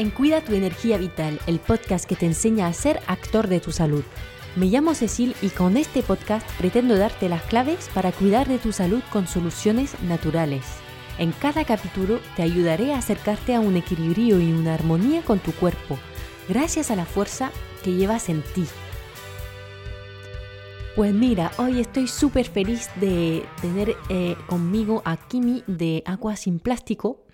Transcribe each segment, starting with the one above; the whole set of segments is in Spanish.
En Cuida tu energía vital, el podcast que te enseña a ser actor de tu salud. Me llamo Cecil y con este podcast pretendo darte las claves para cuidar de tu salud con soluciones naturales. En cada capítulo te ayudaré a acercarte a un equilibrio y una armonía con tu cuerpo, gracias a la fuerza que llevas en ti. Pues mira, hoy estoy súper feliz de tener eh, conmigo a Kimi de Agua Sin Plástico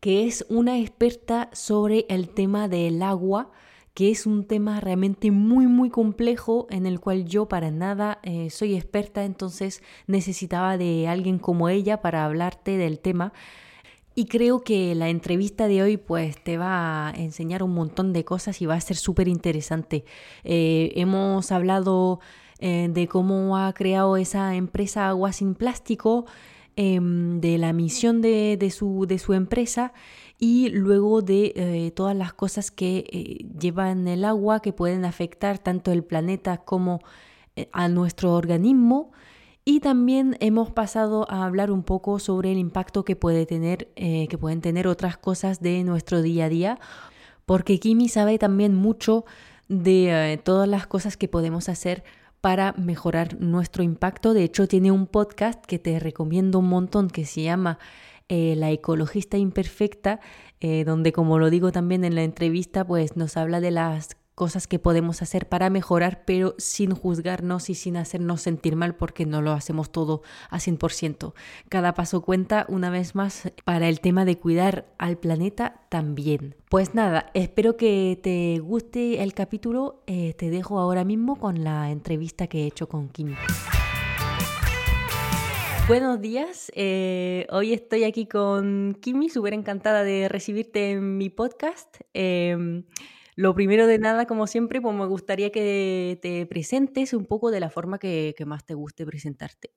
que es una experta sobre el tema del agua, que es un tema realmente muy muy complejo en el cual yo para nada eh, soy experta, entonces necesitaba de alguien como ella para hablarte del tema. Y creo que la entrevista de hoy pues te va a enseñar un montón de cosas y va a ser súper interesante. Eh, hemos hablado eh, de cómo ha creado esa empresa Agua sin Plástico, Em, de la misión de, su, de, su, empresa y luego de eh, todas las cosas que eh, llevan el agua que pueden afectar tanto el planeta como eh, a nuestro organismo. Y también hemos pasado a hablar un poco sobre el impacto que, puede tener, que pueden tener otras cosas de nuestro día a día, porque Kimi sabe también mucho de todas las cosas que podemos hacer para mejorar nuestro impacto. De hecho, tiene un podcast que te recomiendo un montón que se llama eh, La ecologista imperfecta, eh, donde como lo digo también en la entrevista, pues nos habla de las cosas que podemos hacer para mejorar, pero sin juzgarnos y sin hacernos sentir mal porque no lo hacemos todo a 100%. Cada paso cuenta una vez más para el tema de cuidar al planeta también. Pues nada, espero que te guste el capítulo. Eh, te dejo ahora mismo con la entrevista que he hecho con Kim. Buenos días, eh, hoy estoy aquí con Kimi, súper encantada de recibirte en mi podcast. Em, lo primero de nada, como siempre, pues me gustaría que te presentes un poco de la forma que, más te guste presentarte.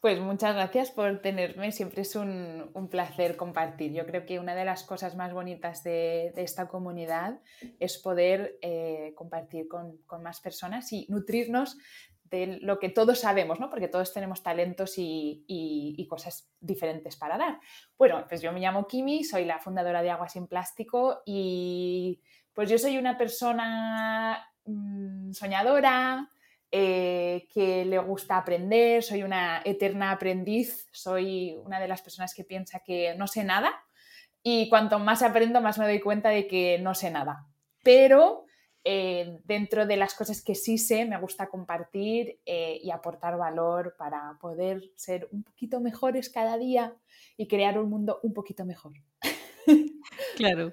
Pues muchas gracias por tenerme, siempre es un, placer compartir. Yo creo que una de las cosas más bonitas de, esta comunidad es poder eh, compartir con, más personas y nutrirnos de lo que todos sabemos, ¿no? porque todos tenemos talentos y, y, cosas diferentes para dar. Bueno, pues yo me llamo Kimi, soy la fundadora de Agua Sin Plástico y pues yo soy una persona mm, soñadora, eh, que le gusta aprender, soy una eterna aprendiz, soy una de las personas que piensa que no sé nada y cuanto más aprendo más me doy cuenta de que no sé nada. Pero eh, dentro de las cosas que sí sé, me gusta compartir eh, y aportar valor para poder ser un poquito mejores cada día y crear un mundo un poquito mejor. Claro.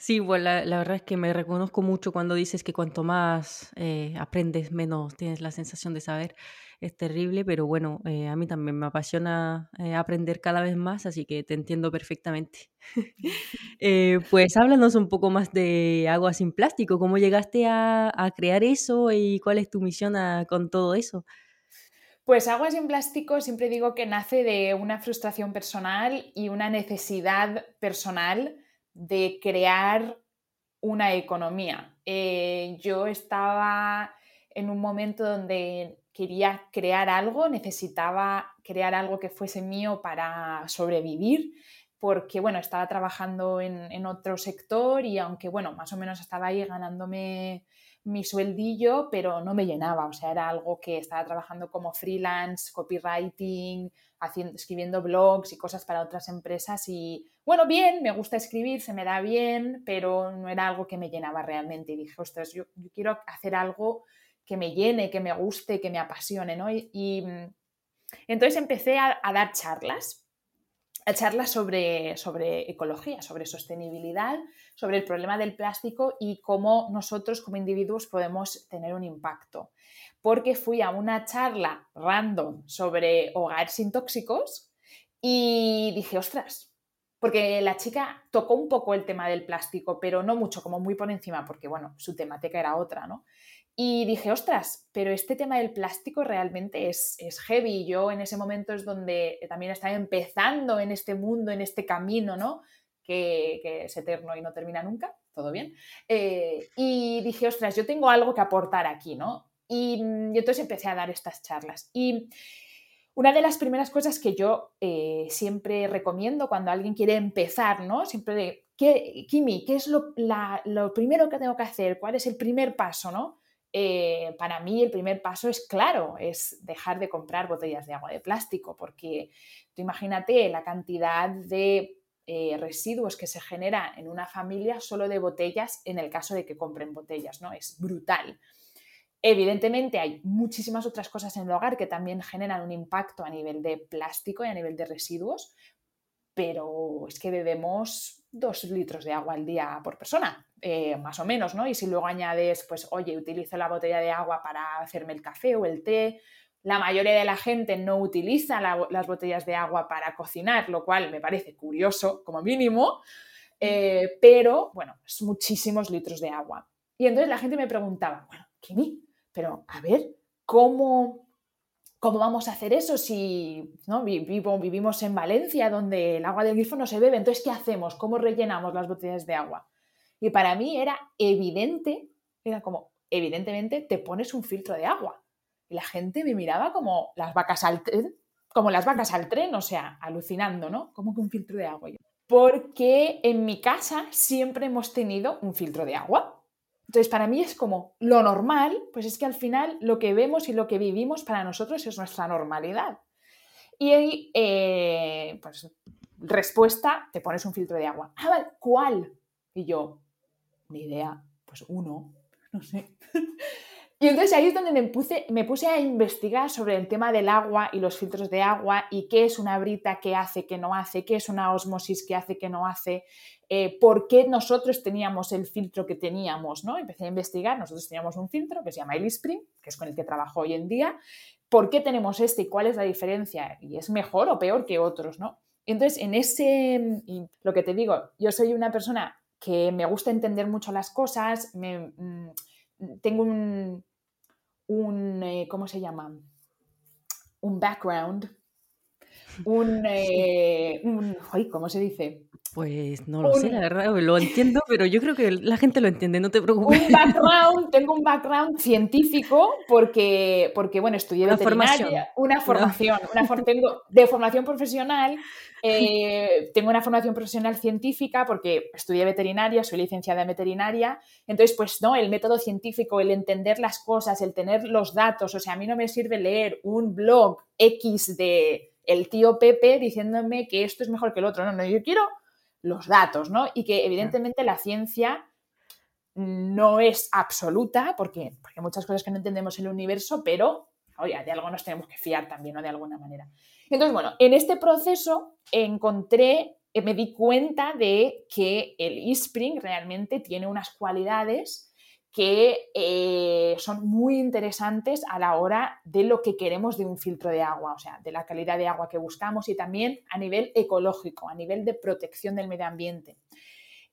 Sí, bueno, la, verdad es que me reconozco mucho cuando dices que cuanto más eh, aprendes, menos tienes la sensación de saber. Es terrible, pero bueno, eh, a mí también me apasiona eh, aprender cada vez más, así que te entiendo perfectamente. pues háblanos un poco más de Agua sin Plástico, ¿cómo llegaste a, crear eso y cuál es tu misión con todo eso? Pues Agua sin Plástico siempre digo que nace de una frustración personal y una necesidad personal de crear una economía. Eh, yo estaba en un momento donde quería crear algo, necesitaba crear algo que fuese mío para sobrevivir, porque bueno, estaba trabajando en, en otro sector y aunque bueno, más o menos estaba ahí ganándome mi sueldillo, pero no me llenaba, o sea, era algo que estaba trabajando como freelance, copywriting, haciendo, escribiendo blogs y cosas para otras empresas y bueno, bien, me gusta escribir, se me da bien, pero no era algo que me llenaba realmente y dije, ostras, yo, quiero hacer algo que me llene, que me guste, que me apasione, ¿no? Y, mm, entonces empecé a, a dar charlas charlas sobre, sobre ecología, sobre sostenibilidad, sobre el problema del plástico y cómo nosotros como individuos podemos tener un impacto. Porque fui a una charla random sobre hogares sin tóxicos y dije, ostras, porque la chica tocó un poco el tema del plástico, pero no mucho, como muy por encima, porque bueno, su temática era otra, ¿no? Y dije, ostras, pero este tema del plástico realmente es, es heavy. Yo en ese momento es donde también estaba empezando en este mundo, en este camino, ¿no? Que, es eterno y no termina nunca, todo bien. Eh, y dije, ostras, yo tengo algo que aportar aquí, ¿no? Y, y, entonces empecé a dar estas charlas. Y Una de las primeras cosas que yo eh, siempre recomiendo cuando alguien quiere empezar, ¿no? Siempre de, ¿qué, Kimi, ¿qué es lo, primero que tengo que hacer? ¿Cuál es el primer paso, no? Eh, para mí el primer paso es claro, es dejar de comprar botellas de agua de plástico, porque tú imagínate la cantidad de eh, residuos que se genera en una familia solo de botellas en el caso de que compren botellas, ¿no? Es brutal. Evidentemente hay muchísimas otras cosas en el hogar que también generan un impacto a nivel de plástico y a nivel de residuos, pero es que bebemos dos litros de agua al día por persona, eh, más o menos, ¿no? Y si luego añades, pues, oye, utilizo la botella de agua para hacerme el café o el té, la mayoría de la gente no utiliza las botellas de agua para cocinar, lo cual me parece curioso como mínimo, eh, pero bueno, es muchísimos litros de agua. Y entonces la gente me preguntaba, bueno, Kimi, pero a ver, ¿cómo, ¿cómo vamos a hacer eso si ¿no? vivimos en Valencia donde el agua del grifo no se bebe? Entonces, ¿qué hacemos? ¿Cómo rellenamos las botellas de agua? Y para mí era evidente, era como, evidentemente te pones un filtro de agua. Y la gente me miraba como las vacas al tren, como las vacas al tren, o sea, alucinando, ¿no? Como que un filtro de agua. Porque en mi casa siempre hemos tenido un filtro de agua. Entonces, para mí es como lo normal, pues es que al final lo que vemos y lo que vivimos para nosotros es nuestra normalidad. Y ahí, eh, pues, respuesta, te pones un filtro de agua. Ah, ¿cuál? Y yo, ni idea, pues uno, no sé. Y entonces ahí es donde me puse, me puse a investigar sobre el tema del agua y los filtros de agua y qué es una brita, qué hace, qué no hace, qué es una osmosis, qué hace, qué no hace, eh, por qué nosotros teníamos el filtro que teníamos, ¿no? Empecé a investigar, nosotros teníamos un filtro que se llama Spring, que es con el que trabajo hoy en día, ¿por qué tenemos este y cuál es la diferencia? ¿Y es mejor o peor que otros, no? Entonces, en ese, lo que te digo, yo soy una persona que me gusta entender mucho las cosas, me, mm, tengo un, un, eh, ¿cómo se llama? Un background, un, eh, un ¿cómo se dice? Pues no lo sé, la verdad, lo entiendo, pero yo creo que la gente lo entiende, no te preocupes. Un background, tengo un background científico porque, porque bueno, estudié una veterinaria, una formación, una tengo de formación profesional, eh, tengo una formación profesional científica porque estudié veterinaria, soy licenciada en veterinaria, entonces pues no, el método científico, el entender las cosas, el tener los datos, o sea, a mí no me sirve leer un blog X de el tío Pepe diciéndome que esto es mejor que el otro, no, no, yo quiero los datos, ¿no? Y que evidentemente la ciencia no es absoluta, porque, porque hay muchas cosas que no entendemos en el universo, pero, oye, de algo nos tenemos que fiar también, ¿no? De alguna manera. Entonces, bueno, en este proceso encontré, eh, me di cuenta de que el eSpring realmente tiene unas cualidades que eh, son muy interesantes a la hora de lo que queremos de un filtro de agua, o sea, de la calidad de agua que buscamos y también a nivel ecológico, a nivel de protección del medio ambiente.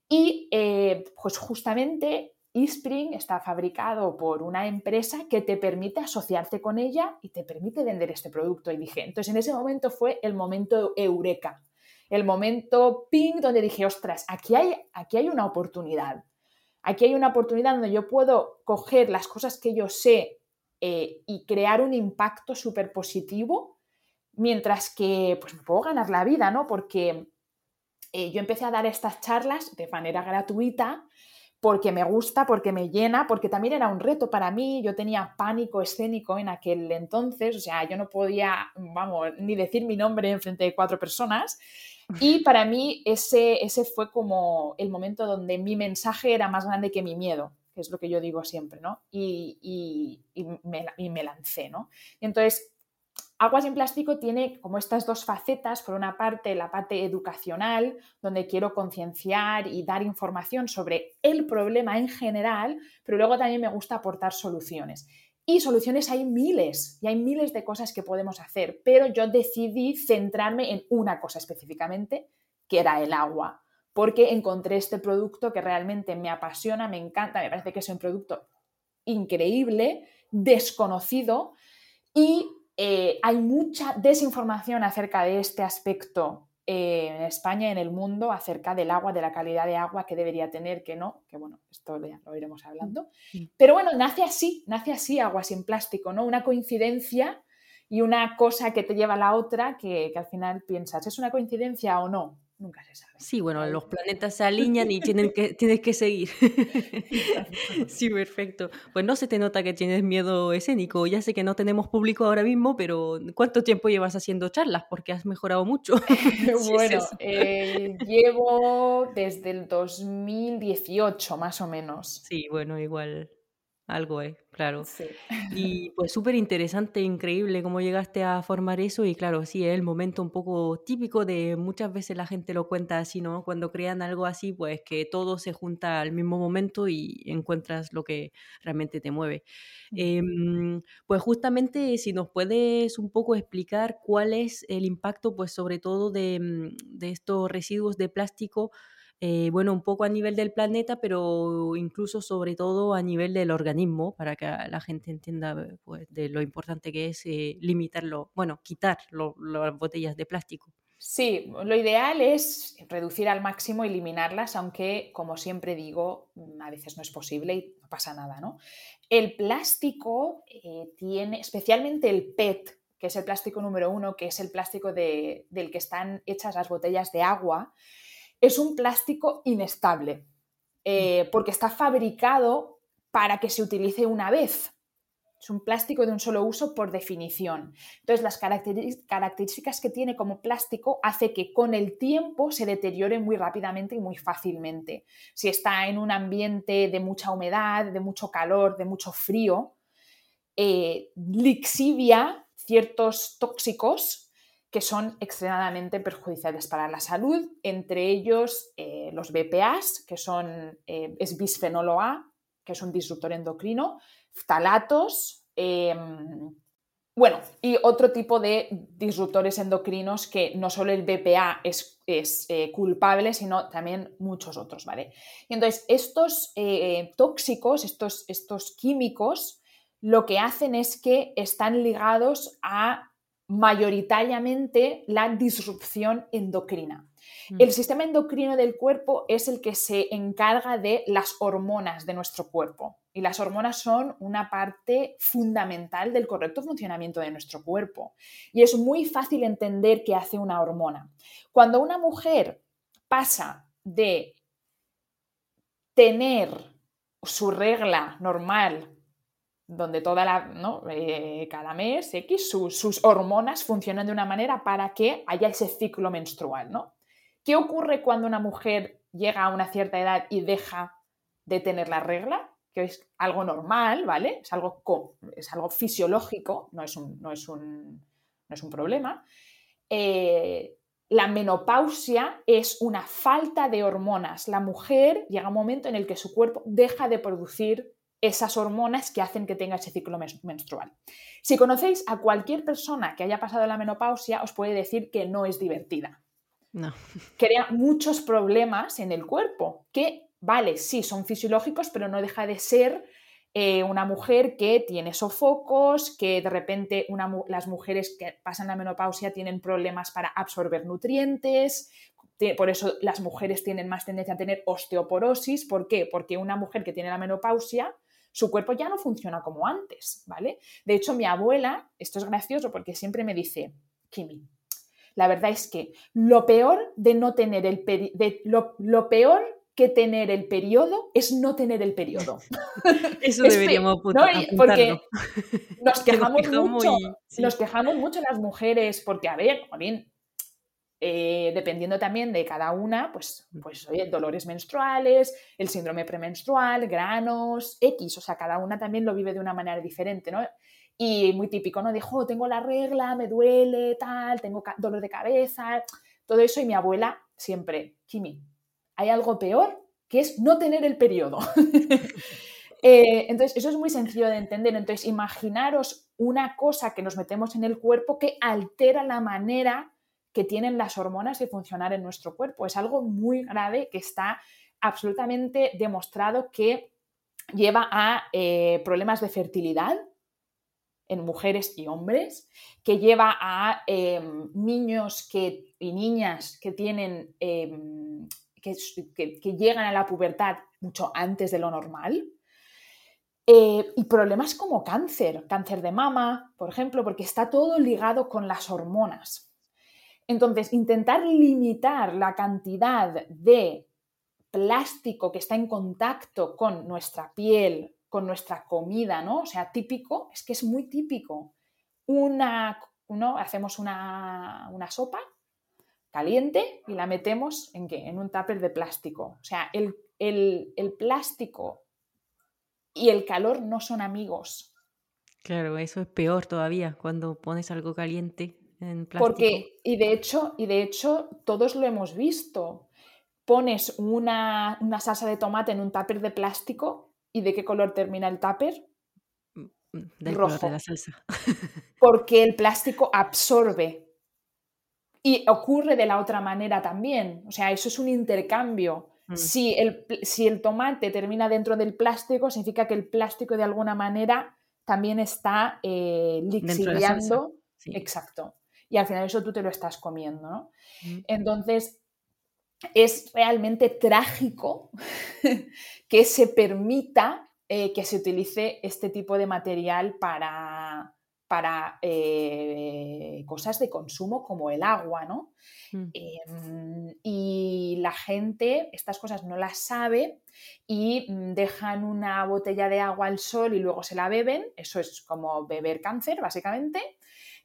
Y eh, pues justamente eSpring está fabricado por una empresa que te permite asociarte con ella y te permite vender este producto. Y dije, entonces en ese momento fue el momento eureka, el momento ping donde dije, ostras, aquí hay, aquí hay una oportunidad Aquí hay una oportunidad donde yo puedo coger las cosas que yo sé eh, y crear un impacto súper positivo, mientras que pues me puedo ganar la vida, ¿no? Porque eh, yo empecé a dar estas charlas de manera gratuita porque me gusta, porque me llena, porque también era un reto para mí, yo tenía pánico escénico en aquel entonces, o sea, yo no podía, vamos, ni decir mi nombre en frente de cuatro personas, y para mí ese, ese fue como el momento donde mi mensaje era más grande que mi miedo, que es lo que yo digo siempre, ¿no? Y, me, lancé, ¿no? Y entonces, Aguas en Plástico tiene como estas dos facetas, por una parte la parte educacional, donde quiero concienciar y dar información sobre el problema en general, pero luego también me gusta aportar soluciones. Y soluciones hay miles, y hay miles de cosas que podemos hacer, pero yo decidí centrarme en una cosa específicamente, que era el agua, porque encontré este producto que realmente me apasiona, me encanta, me parece que es un producto increíble, desconocido, y eh, hay mucha desinformación acerca de este aspecto en España y en el mundo acerca del agua, de la calidad de agua que debería tener, que no, que bueno, esto ya lo iremos hablando. Pero bueno, nace así, nace así agua sin plástico, ¿no? Una coincidencia y una cosa que te lleva a la otra que, que al final piensas, ¿es una coincidencia o no? Nunca se sabe. Sí, bueno, los planetas se alinean y tienen que, tienes que seguir. sí, perfecto. Pues no se te nota que tienes miedo escénico. Ya sé que no tenemos público ahora mismo, pero ¿cuánto tiempo llevas haciendo charlas? Porque has mejorado mucho. bueno, eh, llevo desde el 2018 más o menos. Sí, bueno, igual algo es, claro. Y pues súper interesante, increíble cómo llegaste a formar eso y claro, sí, es el momento un poco típico de muchas veces la gente lo cuenta así, ¿no? Cuando crean algo así, pues que todo se junta al mismo momento y encuentras lo que realmente te mueve. Em, pues justamente si nos puedes un poco explicar cuál es el impacto, pues sobre todo de, mm, de estos residuos de plástico eh, bueno, un poco a nivel del planeta, pero incluso sobre todo a nivel del organismo, para que la gente entienda pues, de lo importante que es eh, limitarlo, bueno, quitar las botellas de plástico. Sí, lo ideal es reducir al máximo, eliminarlas, aunque, como siempre digo, a veces no es posible y no pasa nada, ¿no? El plástico eh, tiene, especialmente el PET, que es el plástico número uno, que es el plástico del que están hechas las botellas de agua, es un plástico inestable, eh, porque está fabricado para que se utilice una vez. Es un plástico de un solo uso por definición. Entonces, las características que tiene como plástico hace que con el tiempo se deteriore muy rápidamente y muy fácilmente. Si está en un ambiente de mucha humedad, de mucho calor, de mucho frío, eh, lixivia ciertos tóxicos que son extremadamente perjudiciales para la salud, entre ellos eh, los BPAs, que son, eh, es bisfenolo A, que es un disruptor endocrino,ftalatos, em, bueno, y otro tipo de disruptores endocrinos que no solo el BPA es, es eh, culpable, sino también muchos otros, ¿vale? Y entonces, estos tóxicos, estos, estos químicos, lo que hacen es que están ligados a mayoritariamente la disrupción endocrina. Mm. El sistema endocrino del cuerpo es el que se encarga de las hormonas de nuestro cuerpo y las hormonas son una parte fundamental del correcto funcionamiento de nuestro cuerpo. Y es muy fácil entender qué hace una hormona. Cuando una mujer pasa de tener su regla normal donde toda la, ¿no? Eh, cada mes sus hormonas funcionan de una manera para que haya ese ciclo menstrual. ¿no? ¿Qué ocurre cuando una mujer llega a una cierta edad y deja de tener la regla? Que es algo normal, ¿vale? Es algo, es algo fisiológico, no es un, no es un, no es un problema. Eh, la menopausia es una falta de hormonas. La mujer llega un momento en el que su cuerpo deja de producir esas hormonas que hacen que tenga ese ciclo menstrual. Si conocéis a cualquier persona que haya pasado la menopausia, os puede decir que no es divertida. No. Crea muchos problemas en el cuerpo, que, vale, sí, son fisiológicos, pero no deja de ser eh, una mujer que tiene sofocos, que de repente las mujeres que pasan la menopausia tienen problemas para absorber nutrientes, por eso las mujeres tienen más tendencia a tener osteoporosis. ¿Por qué? Porque una mujer que tiene la menopausia su cuerpo ya no funciona como antes, ¿vale? De hecho, mi abuela, esto es gracioso porque siempre me dice, Kimi, la verdad es que lo peor de no tener el de lo, peor que tener el periodo es no tener el periodo. Eso deberíamos ¿no? Porque nos quejamos, mucho, nos quejamos mucho las mujeres, porque, a ver, bien, eh, dependiendo también de cada una, pues, pues oye, dolores menstruales, el síndrome premenstrual, granos, X, o sea, cada una también lo vive de una manera diferente, ¿no? Y muy típico, ¿no? Dijo, tengo la regla, me duele, tal, tengo dolor de cabeza, todo eso, y mi abuela siempre, Kimi, hay algo peor que es no tener el periodo. Eh, entonces, eso es muy sencillo de entender. Entonces, imaginaros una cosa que nos metemos en el cuerpo que altera la manera que tienen las hormonas de funcionar en nuestro cuerpo. Es algo muy grave que está absolutamente demostrado que lleva a eh, problemas de fertilidad en mujeres y hombres, que lleva a em, niños que, y niñas que tienen em, que, llegan a la pubertad mucho antes de lo normal. Eh, y problemas como cáncer, cáncer de mama, por ejemplo, porque está todo ligado con las hormonas. Entonces, intentar limitar la cantidad de plástico que está en contacto con nuestra piel, con nuestra comida, ¿no? O sea, típico, es que es muy típico. Una, ¿no? Hacemos una, sopa caliente y la metemos en qué? En un tupper de plástico. O sea, el, el plástico y el calor no son amigos. Claro, eso es peor todavía cuando pones algo caliente en plástico. Porque, y de hecho, y de hecho, todos lo hemos visto. Pones una, salsa de tomate en un tupper de plástico y ¿de qué color termina el tupper? Mm, del Rojo. de la salsa. Porque el plástico absorbe. Y ocurre de la otra manera también. O sea, eso es un intercambio. Mm. Si, el, si el tomate termina dentro del plástico, significa que el plástico de alguna manera también está eh, lixiviando. Exacto. Y al final eso tú te lo estás comiendo, ¿no? Mm. Entonces, es realmente trágico que se permita eh, que se utilice este tipo de material para, para eh, cosas de consumo como el agua, ¿no? Mm. Em, y la gente estas cosas no las sabe y mm, dejan una botella de agua al sol y luego se la beben, eso es como beber cáncer, básicamente.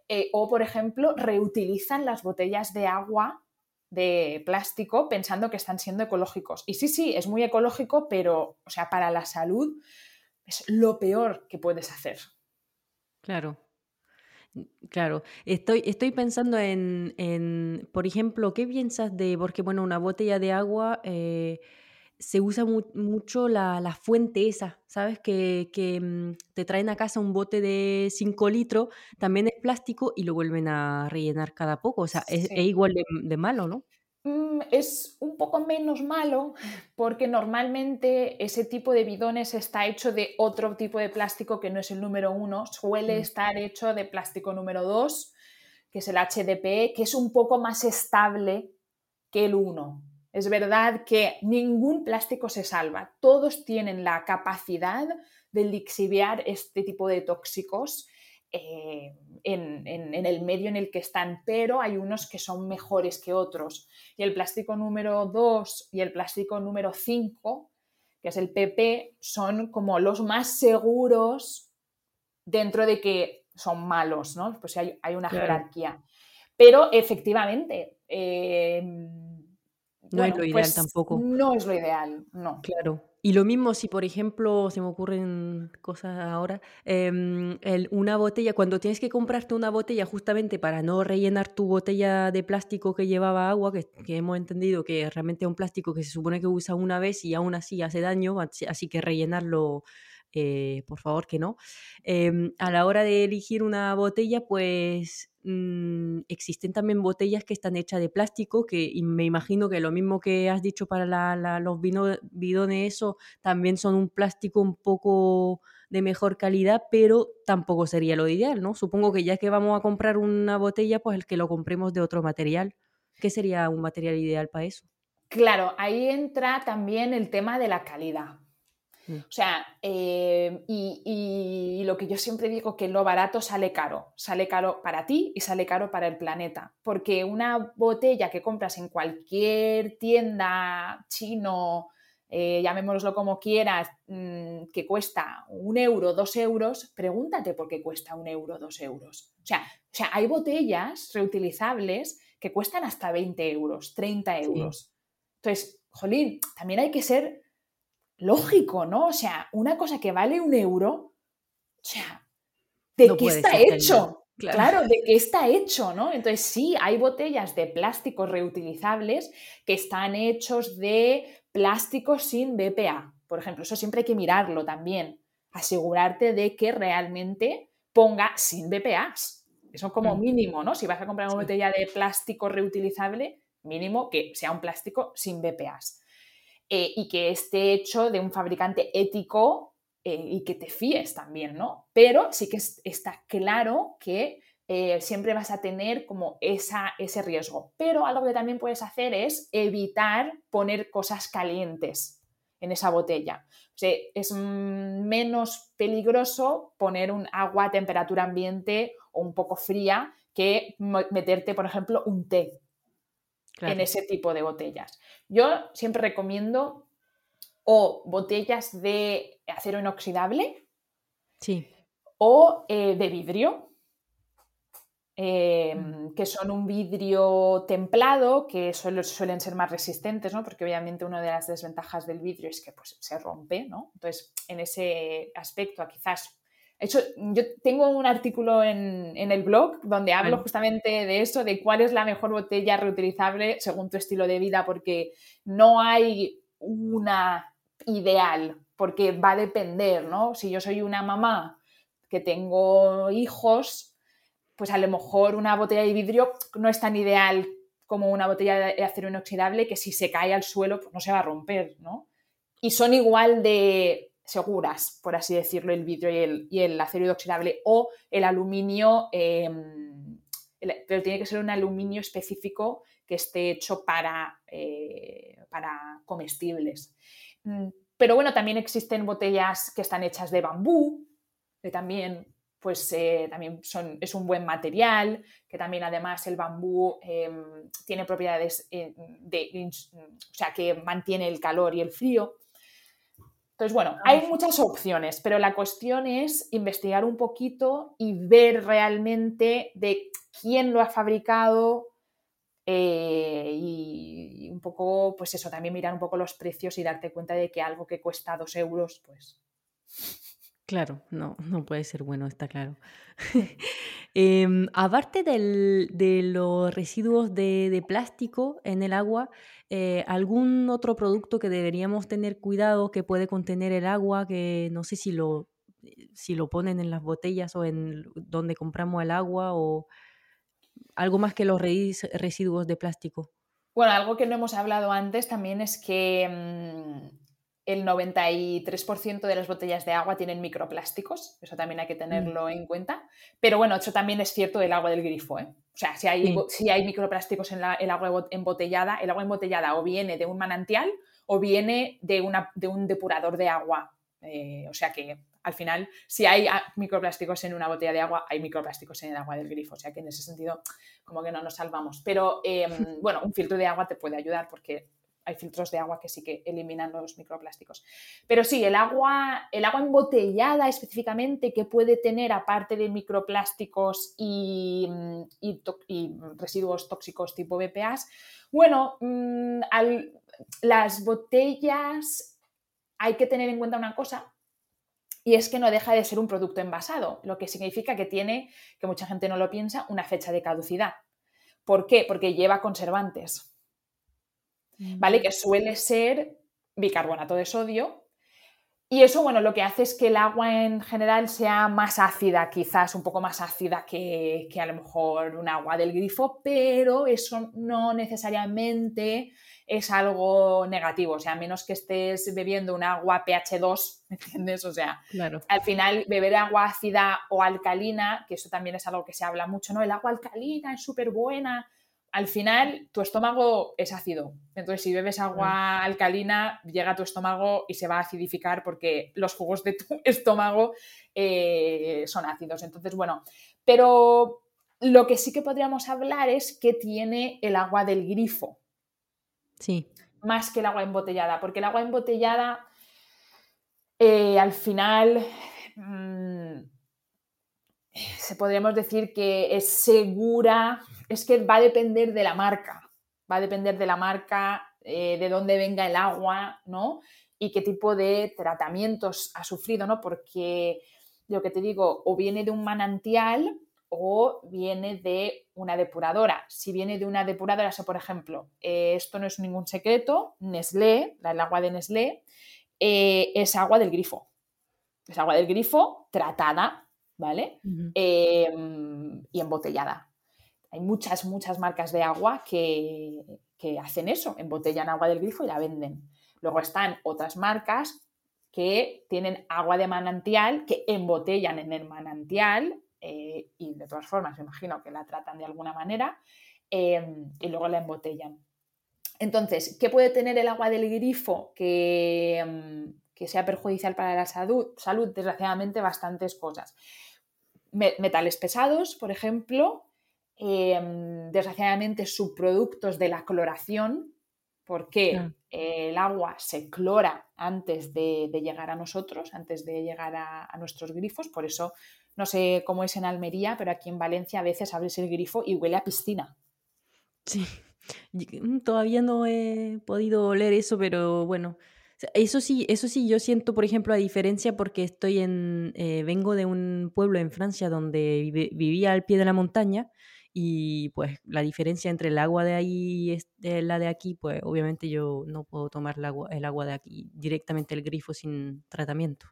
Eh, o, por ejemplo, reutilizan las botellas de agua de plástico pensando que están siendo ecológicos. Y sí, sí, es muy ecológico, pero, o sea, para la salud es lo peor que puedes hacer. Claro, Claro, estoy, estoy pensando en, en, por ejemplo, ¿qué piensas de, porque bueno, una botella de agua eh, se usa mucho la, fuente esa, ¿sabes? Que, mm, te traen a casa un bote de 5 litros, también es plástico y lo vuelven a rellenar cada poco, o sea, es, igual de malo, ¿no? Mm, es un poco menos malo porque normalmente ese tipo de bidones está hecho de otro tipo de plástico que no es el número uno, suele mm. estar hecho de plástico número dos, que es el HDPE, que es un poco más estable que el uno. Es verdad que ningún plástico se salva, todos tienen la capacidad de lixiviar este tipo de tóxicos eh, en, el medio en el que están, pero hay unos que son mejores que otros. Y el plástico número 2 y el plástico número 5, que es el PP, son como los más seguros dentro de que son malos, ¿no? Pues hay, una jerarquía. Pero efectivamente, eh, no es lo ideal pues tampoco. No es lo ideal, no. Claro. Y lo mismo si, por ejemplo, se me ocurren cosas ahora, em, una botella, cuando tienes que comprarte una botella justamente para no rellenar tu botella de plástico que llevaba agua, que, hemos entendido que realmente es un plástico que se supone que usa una vez y aún así hace daño, así que rellenarlo eh, por favor que no. Em, a la hora de elegir una botella, pues mm, existen también botellas que están hechas de plástico, que y me imagino que lo mismo que has dicho para los bidones, eso también son un plástico un poco de mejor calidad, pero tampoco sería lo ideal, ¿no? Supongo que ya que vamos a comprar una botella, pues el que lo compremos de otro material. ¿Qué sería un material ideal para eso? Claro, ahí entra también el tema de la calidad. Mm. O sea, eh, y, lo que yo siempre digo, que lo barato sale caro. Sale caro para ti y sale caro para el planeta. Porque una botella que compras en cualquier tienda chino, eh, llamémoslo como quieras, mm, que cuesta un euro, dos euros, pregúntate por qué cuesta un euro, dos euros. O sea, o sea hay botellas reutilizables que cuestan hasta 20 euros, 30 euros. Entonces, jolín, también hay que ser lógico, ¿no? O sea, una cosa que vale un euro, o sea, ¿de qué está hecho? Claro. ¿de qué está hecho, no? Entonces sí, hay botellas de plásticos reutilizables que están hechos de plástico sin BPA. Por ejemplo, eso siempre hay que mirarlo también. Asegurarte de que realmente ponga sin BPAs. Eso como mm. mínimo, ¿no? Si vas a comprar una botella de plástico reutilizable, mínimo que sea un plástico sin BPAs. Eh, y que esté hecho de un fabricante ético eh, y que te fíes también, ¿no? Pero sí que está claro que eh, siempre vas a tener como esa, ese riesgo. Pero algo que también puedes hacer es evitar poner cosas calientes en esa botella. O sea, es menos peligroso poner un agua a temperatura ambiente o un poco fría que meterte, por ejemplo, un té en ese tipo de botellas. Yo siempre recomiendo o botellas de acero inoxidable sí. o eh, de vidrio, em, mm. que son un vidrio templado, que suelen ser más resistentes, ¿no? porque obviamente una de las desventajas del vidrio es que pues, se rompe. ¿no? Entonces, en ese aspecto, quizás hecho, yo tengo un artículo en, el blog donde hablo justamente de eso, de cuál es la mejor botella reutilizable según tu estilo de vida, porque no hay una ideal, porque va a depender, ¿no? Si yo soy una mamá que tengo hijos, pues a lo mejor una botella de vidrio no es tan ideal como una botella de acero inoxidable que si se cae al suelo pues no se va a romper, ¿no? Y son igual de seguras, por así decirlo, el vidrio y el, acero inoxidable o el aluminio, em, pero tiene que ser un aluminio específico que esté hecho para, eh, para comestibles. Mm, pero bueno, también existen botellas que están hechas de bambú, que también, pues, eh, también son, es un buen material, que también además el bambú em, tiene propiedades eh, de, o sea, que mantiene el calor y el frío. Entonces, bueno, hay muchas opciones, pero la cuestión es investigar un poquito y ver realmente de quién lo ha fabricado eh, y, un poco, pues eso, también mirar un poco los precios y darte cuenta de que algo que cuesta dos euros, pues... Claro, no, no puede ser bueno, está claro. Em, aparte de los residuos de, plástico en el agua, eh, ¿algún otro producto que deberíamos tener cuidado que puede contener el agua? Que no sé si lo, si lo ponen en las botellas o en donde compramos el agua o algo más que los residuos de plástico. Bueno, algo que no hemos hablado antes también es que mm, el 93% de las botellas de agua tienen microplásticos, eso también hay que tenerlo mm. en cuenta. Pero bueno, eso también es cierto del agua del grifo. ¿eh? O sea, si hay, si hay microplásticos en el agua embotellada, el agua embotellada o viene de un manantial o viene de, una, de un depurador de agua. Eh, o sea que al final, si hay ah, microplásticos en una botella de agua, hay microplásticos en el agua del grifo. O sea que en ese sentido, como que no nos salvamos. Pero em, bueno, un filtro de agua te puede ayudar porque hay filtros de agua que sí que eliminan los microplásticos. Pero sí, el agua, el agua embotellada específicamente, que puede tener, aparte de microplásticos y, residuos tóxicos tipo BPAs, bueno, mm, las botellas hay que tener en cuenta una cosa, y es que no deja de ser un producto envasado, lo que significa que tiene, que mucha gente no lo piensa, una fecha de caducidad. ¿Por qué? Porque lleva conservantes. ¿Vale? Que suele ser bicarbonato de sodio. Y eso, bueno, lo que hace es que el agua en general sea más ácida, quizás un poco más ácida que, a lo mejor un agua del grifo, pero eso no necesariamente es algo negativo, o sea, a menos que estés bebiendo un agua pH 2, ¿me entiendes? O sea, al final beber agua ácida o alcalina, que eso también es algo que se habla mucho, ¿no? El agua alcalina es súper buena, al final tu estómago es ácido. Entonces, si bebes agua alcalina, llega a tu estómago y se va a acidificar porque los jugos de tu estómago eh, son ácidos. Entonces, bueno, pero lo que sí que podríamos hablar es que tiene el agua del grifo. Sí. Más que el agua embotellada, porque el agua embotellada eh, al final mm, se podríamos decir que es segura es que va a depender de la marca, va a depender de la marca, eh, de dónde venga el agua, ¿no? Y qué tipo de tratamientos ha sufrido, ¿no? Porque lo que te digo, o viene de un manantial o viene de una depuradora. Si viene de una depuradora, o por ejemplo, eh, esto no es ningún secreto, Nestlé, el agua de Nestlé, eh, es agua del grifo. Es agua del grifo tratada, ¿vale? Em, y embotellada. Hay muchas, muchas marcas de agua que, hacen eso, embotellan agua del grifo y la venden. Luego están otras marcas que tienen agua de manantial, que embotellan en el manantial eh, y de todas formas me imagino que la tratan de alguna manera em, y luego la embotellan. entonces, ¿qué puede tener el agua del grifo que, mm, que sea perjudicial para la salud? Salud, desgraciadamente, bastantes cosas. Metales pesados, por ejemplo, em, desgraciadamente subproductos de la cloración, porque el agua se clora antes de, llegar a nosotros, antes de llegar a, nuestros grifos, por eso no sé cómo es en Almería, pero aquí en Valencia a veces abres el grifo y huele a piscina. Sí, mm, todavía no he podido oler eso, pero bueno, eso sí, eso sí, yo siento, por ejemplo, la diferencia porque estoy en, eh, vengo de un pueblo en Francia donde vivía al pie de la montaña y pues la diferencia entre el agua de ahí y la de aquí, pues obviamente yo no puedo tomar el agua, el agua de aquí directamente el grifo sin tratamiento.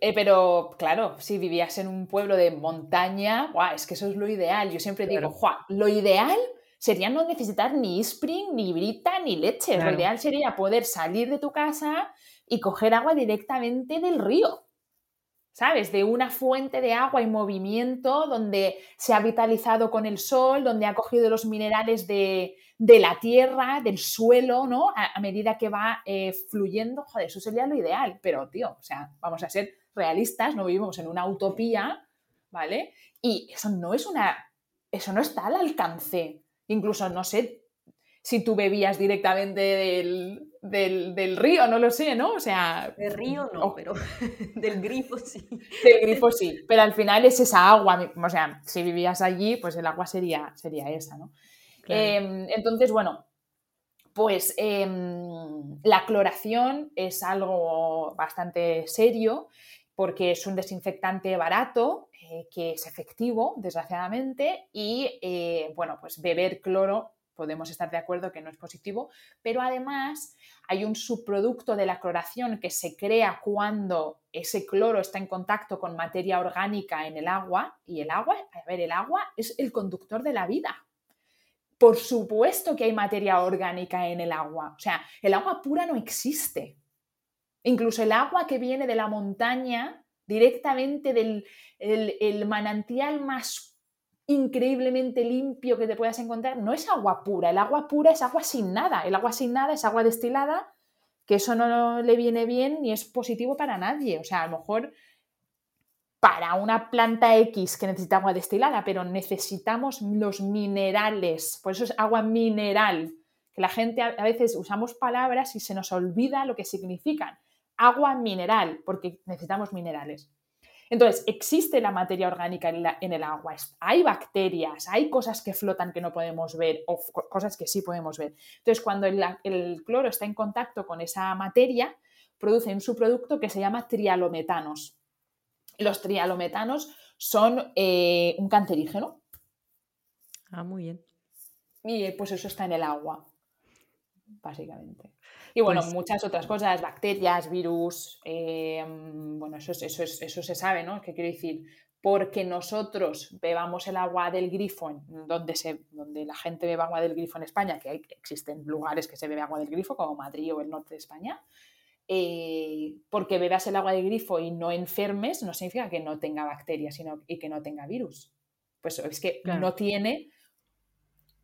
Eh, pero claro, si vivías en un pueblo de montaña, es que eso es lo ideal. Yo siempre digo, lo ideal sería no necesitar ni spring, ni brita, ni leche. Lo ideal sería poder salir de tu casa y coger agua directamente del río. ¿sabes? De una fuente de agua en movimiento donde se ha vitalizado con el sol, donde ha cogido los minerales de, la tierra, del suelo, ¿no? A, medida que va eh, fluyendo, joder, eso sería lo ideal, pero tío, o sea, vamos a ser realistas, no vivimos en una utopía, ¿vale? Y eso no es una, eso no está al alcance. Incluso, no sé, si tú bebías directamente del, río, no lo sé, ¿no? O sea... Del río no, pero del grifo sí. Del grifo sí, pero al final es esa agua, o sea, si vivías allí, pues el agua sería, sería esa, ¿no? Em, entonces, bueno, pues em, la cloración es algo bastante serio porque es un desinfectante barato eh, que es efectivo, desgraciadamente, y eh, bueno, pues beber cloro podemos estar de acuerdo que no es positivo, pero además hay un subproducto de la cloración que se crea cuando ese cloro está en contacto con materia orgánica en el agua y el agua, a ver, el agua es el conductor de la vida. Por supuesto que hay materia orgánica en el agua, o sea, el agua pura no existe. Incluso el agua que viene de la montaña, directamente del el manantial más increíblemente limpio que te puedas encontrar, no es agua pura. El agua pura es agua sin nada. El agua sin nada es agua destilada, que eso no le viene bien ni es positivo para nadie. O sea, a lo mejor para una planta X que necesita agua destilada, pero necesitamos los minerales. Por eso es agua mineral. Que la gente a veces usamos palabras y se nos olvida lo que significan. Agua mineral, porque necesitamos minerales. Entonces, existe la materia orgánica en, el agua, hay bacterias, hay cosas que flotan que no podemos ver o cosas que sí podemos ver. Entonces, cuando el, cloro está en contacto con esa materia, produce un subproducto que se llama trialometanos. Los trialometanos son eh, un cancerígeno. Ah, muy bien. Y pues eso está en el agua, básicamente. Y bueno, pues muchas otras cosas, bacterias, virus, eh, bueno, eso, eso, eso se sabe, ¿no? ¿Qué quiero decir? Porque nosotros bebamos el agua del grifo, donde, se, donde la gente bebe agua del grifo en España, que hay, existen lugares que se bebe agua del grifo, como Madrid o el norte de España, eh, porque bebas el agua del grifo y no enfermes, no significa que no tenga bacterias sino, y que no tenga virus. Pues es que no tiene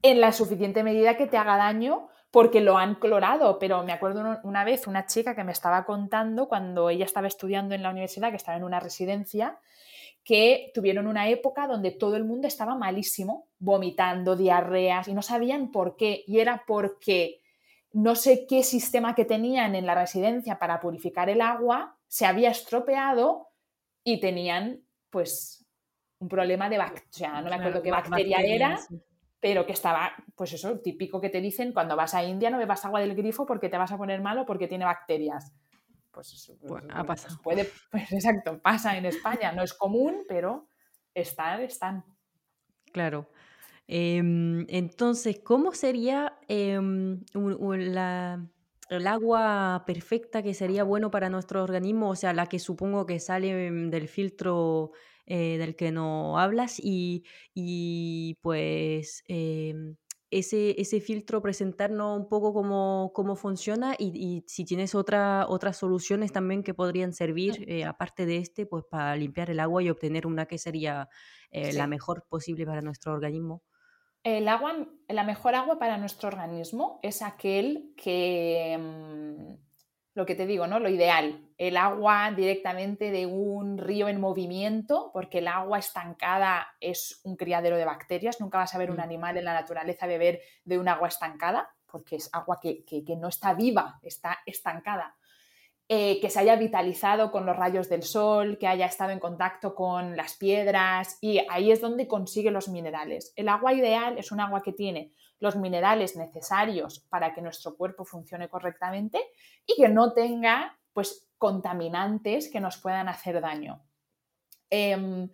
en la suficiente medida que te haga daño porque lo han clorado, pero me acuerdo una vez una chica que me estaba contando cuando ella estaba estudiando en la universidad, que estaba en una residencia, que tuvieron una época donde todo el mundo estaba malísimo, vomitando, diarreas, y no sabían por qué, y era porque no sé qué sistema que tenían en la residencia para purificar el agua se había estropeado y tenían pues un problema de bacteria, o sea, no me acuerdo qué bacteria era, pero que estaba, pues eso, típico que te dicen, cuando vas a India no bebas agua del grifo porque te vas a poner malo porque tiene bacterias. Pues eso, pues, ha pasado. puede, pues exacto, pasa en España, no es común, pero están, están. Claro. Em, entonces, ¿cómo sería em, la, el agua perfecta que sería bueno para nuestro organismo? O sea, la que supongo que sale em, del filtro eh, del que no hablas y, pues em, ese, ese, filtro presentarnos un poco cómo, cómo funciona y, si tienes otra, otras soluciones también que podrían servir, eh, aparte de este, pues para limpiar el agua y obtener una que sería eh, la mejor posible para nuestro organismo. El agua, la mejor agua para nuestro organismo es aquel que, mm, lo que te digo, ¿no? Lo ideal, el agua directamente de un río en movimiento, porque el agua estancada es un criadero de bacterias. Nunca vas a ver un mm. animal en la naturaleza beber de un agua estancada, porque es agua que no está viva, está estancada. Eh, que se haya vitalizado con los rayos del sol, que haya estado en contacto con las piedras y ahí es donde consigue los minerales. El agua ideal es un agua que tiene los minerales necesarios para que nuestro cuerpo funcione correctamente y que no tenga pues contaminantes que nos puedan hacer daño. Em,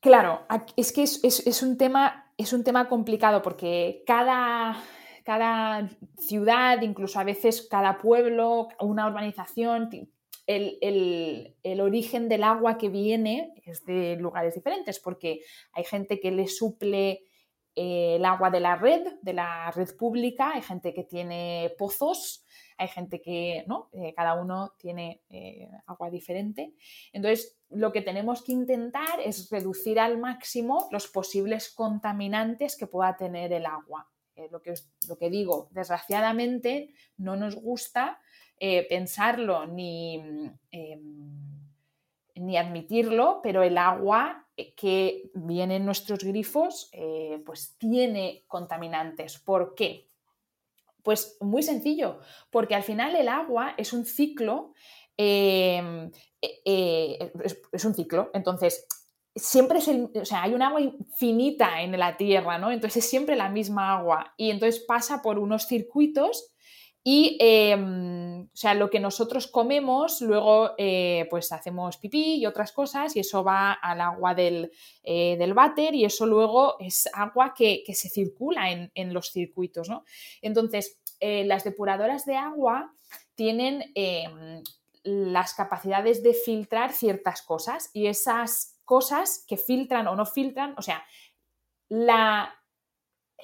claro, es que es, un tema, es un tema complicado porque cada, cada ciudad, incluso a veces cada pueblo, una urbanización, el, origen del agua que viene es de lugares diferentes, porque hay gente que le suple eh, el agua de la red, de la red pública, hay gente que tiene pozos, hay gente que, ¿no? Eh, cada uno tiene eh, agua diferente. Entonces, lo que tenemos que intentar es reducir al máximo los posibles contaminantes que pueda tener el agua. Lo, que, lo que digo, desgraciadamente no nos gusta eh, pensarlo ni, em, ni admitirlo, pero el agua eh, que viene en nuestros grifos pues tiene contaminantes. ¿Por qué? Pues muy sencillo, porque al final el agua es un ciclo, em, es, un ciclo, entonces siempre es el, o sea, hay un agua infinita en la Tierra, ¿no? Entonces es siempre la misma agua y entonces pasa por unos circuitos y, em, o sea, lo que nosotros comemos, luego eh, pues hacemos pipí y otras cosas y eso va al agua del, eh, del váter y eso luego es agua que, se circula en, en, los circuitos, ¿no? Entonces, eh, las depuradoras de agua tienen em, las capacidades de filtrar ciertas cosas y esas cosas que filtran o no filtran, o sea, la...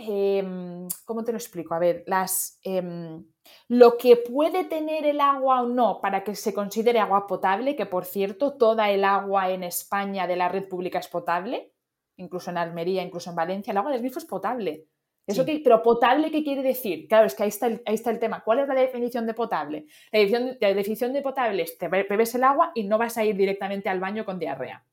Em, ¿Cómo te lo explico? A ver, las... Em, lo que puede tener el agua o no para que se considere agua potable, que por cierto, toda el agua en España de la red pública es potable, incluso en Almería, incluso en Valencia, el agua del grifo es potable. Eso que, pero potable, ¿qué quiere decir? Claro, es que ahí está, el, ahí está el tema. ¿Cuál es la definición de potable? La definición, la definición de potable es te bebes el agua y no vas a ir directamente al baño con diarrea.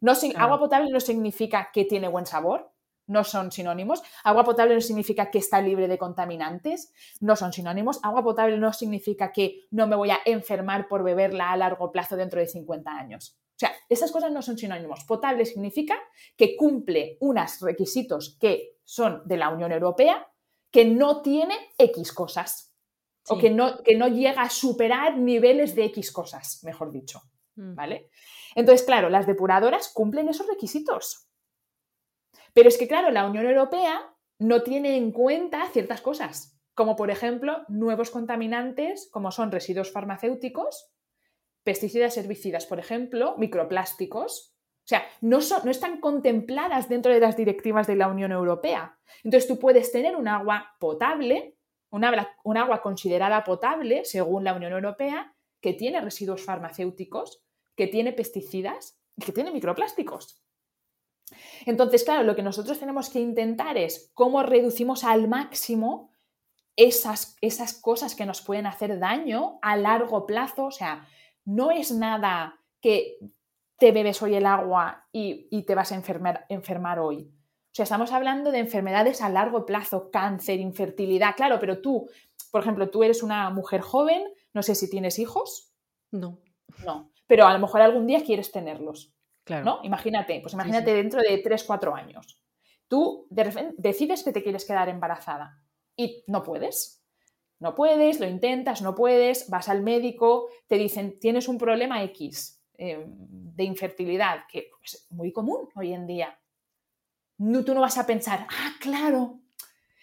No, Agua potable no significa que tiene buen sabor, no son sinónimos. Agua potable no significa que está libre de contaminantes, no son sinónimos. Agua potable no significa que no me voy a enfermar por beberla a largo plazo dentro de 50 años. O sea, esas cosas no son sinónimos. Potable significa que cumple unos requisitos que son de la Unión Europea, que no tiene X cosas. O que no, que no llega a superar niveles de X cosas, mejor dicho. Mm. ¿Vale? Entonces, claro, las depuradoras cumplen esos requisitos. Pero es que, claro, la Unión Europea no tiene en cuenta ciertas cosas, como por ejemplo nuevos contaminantes como son residuos farmacéuticos, pesticidas herbicidas, por ejemplo, microplásticos. O sea, no, no están contempladas dentro de las directivas de la Unión Europea. Entonces tú puedes tener un agua potable, un agua considerada potable según la Unión Europea, que tiene residuos farmacéuticos, que tiene pesticidas y que tiene microplásticos. Entonces, claro, lo que nosotros tenemos que intentar es cómo reducimos al máximo esas, esas cosas que nos pueden hacer daño a largo plazo. O sea, no es nada que te bebes hoy el agua y, te vas a enfermar, enfermar hoy. O sea, estamos hablando de enfermedades a largo plazo, cáncer, infertilidad, claro, pero tú, por ejemplo, tú eres una mujer joven, no sé si tienes hijos. No. No pero a lo mejor algún día quieres tenerlos. Claro. ¿no? Imagínate, pues imagínate dentro de 3, 4 años. Tú decides que te quieres quedar embarazada y no puedes. No puedes, lo intentas, no puedes, vas al médico, te dicen tienes un problema X eh, de infertilidad, que es muy común hoy en día. No, tú no vas a pensar, ah, claro,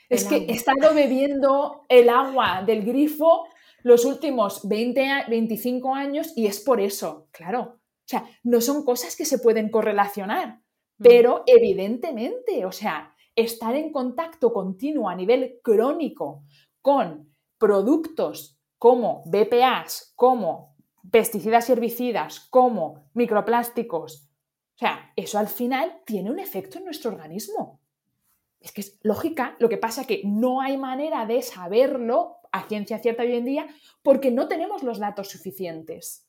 es que he estado bebiendo el agua del grifo los últimos 20, 25 años y es por eso, claro. O sea, no son cosas que se pueden correlacionar, mm. pero evidentemente, o sea, estar en contacto continuo a nivel crónico con productos como BPAs, como pesticidas y herbicidas, como microplásticos, o sea, eso al final tiene un efecto en nuestro organismo. Es que es lógica, lo que pasa que no hay manera de saberlo a ciencia cierta hoy en día porque no tenemos los datos suficientes.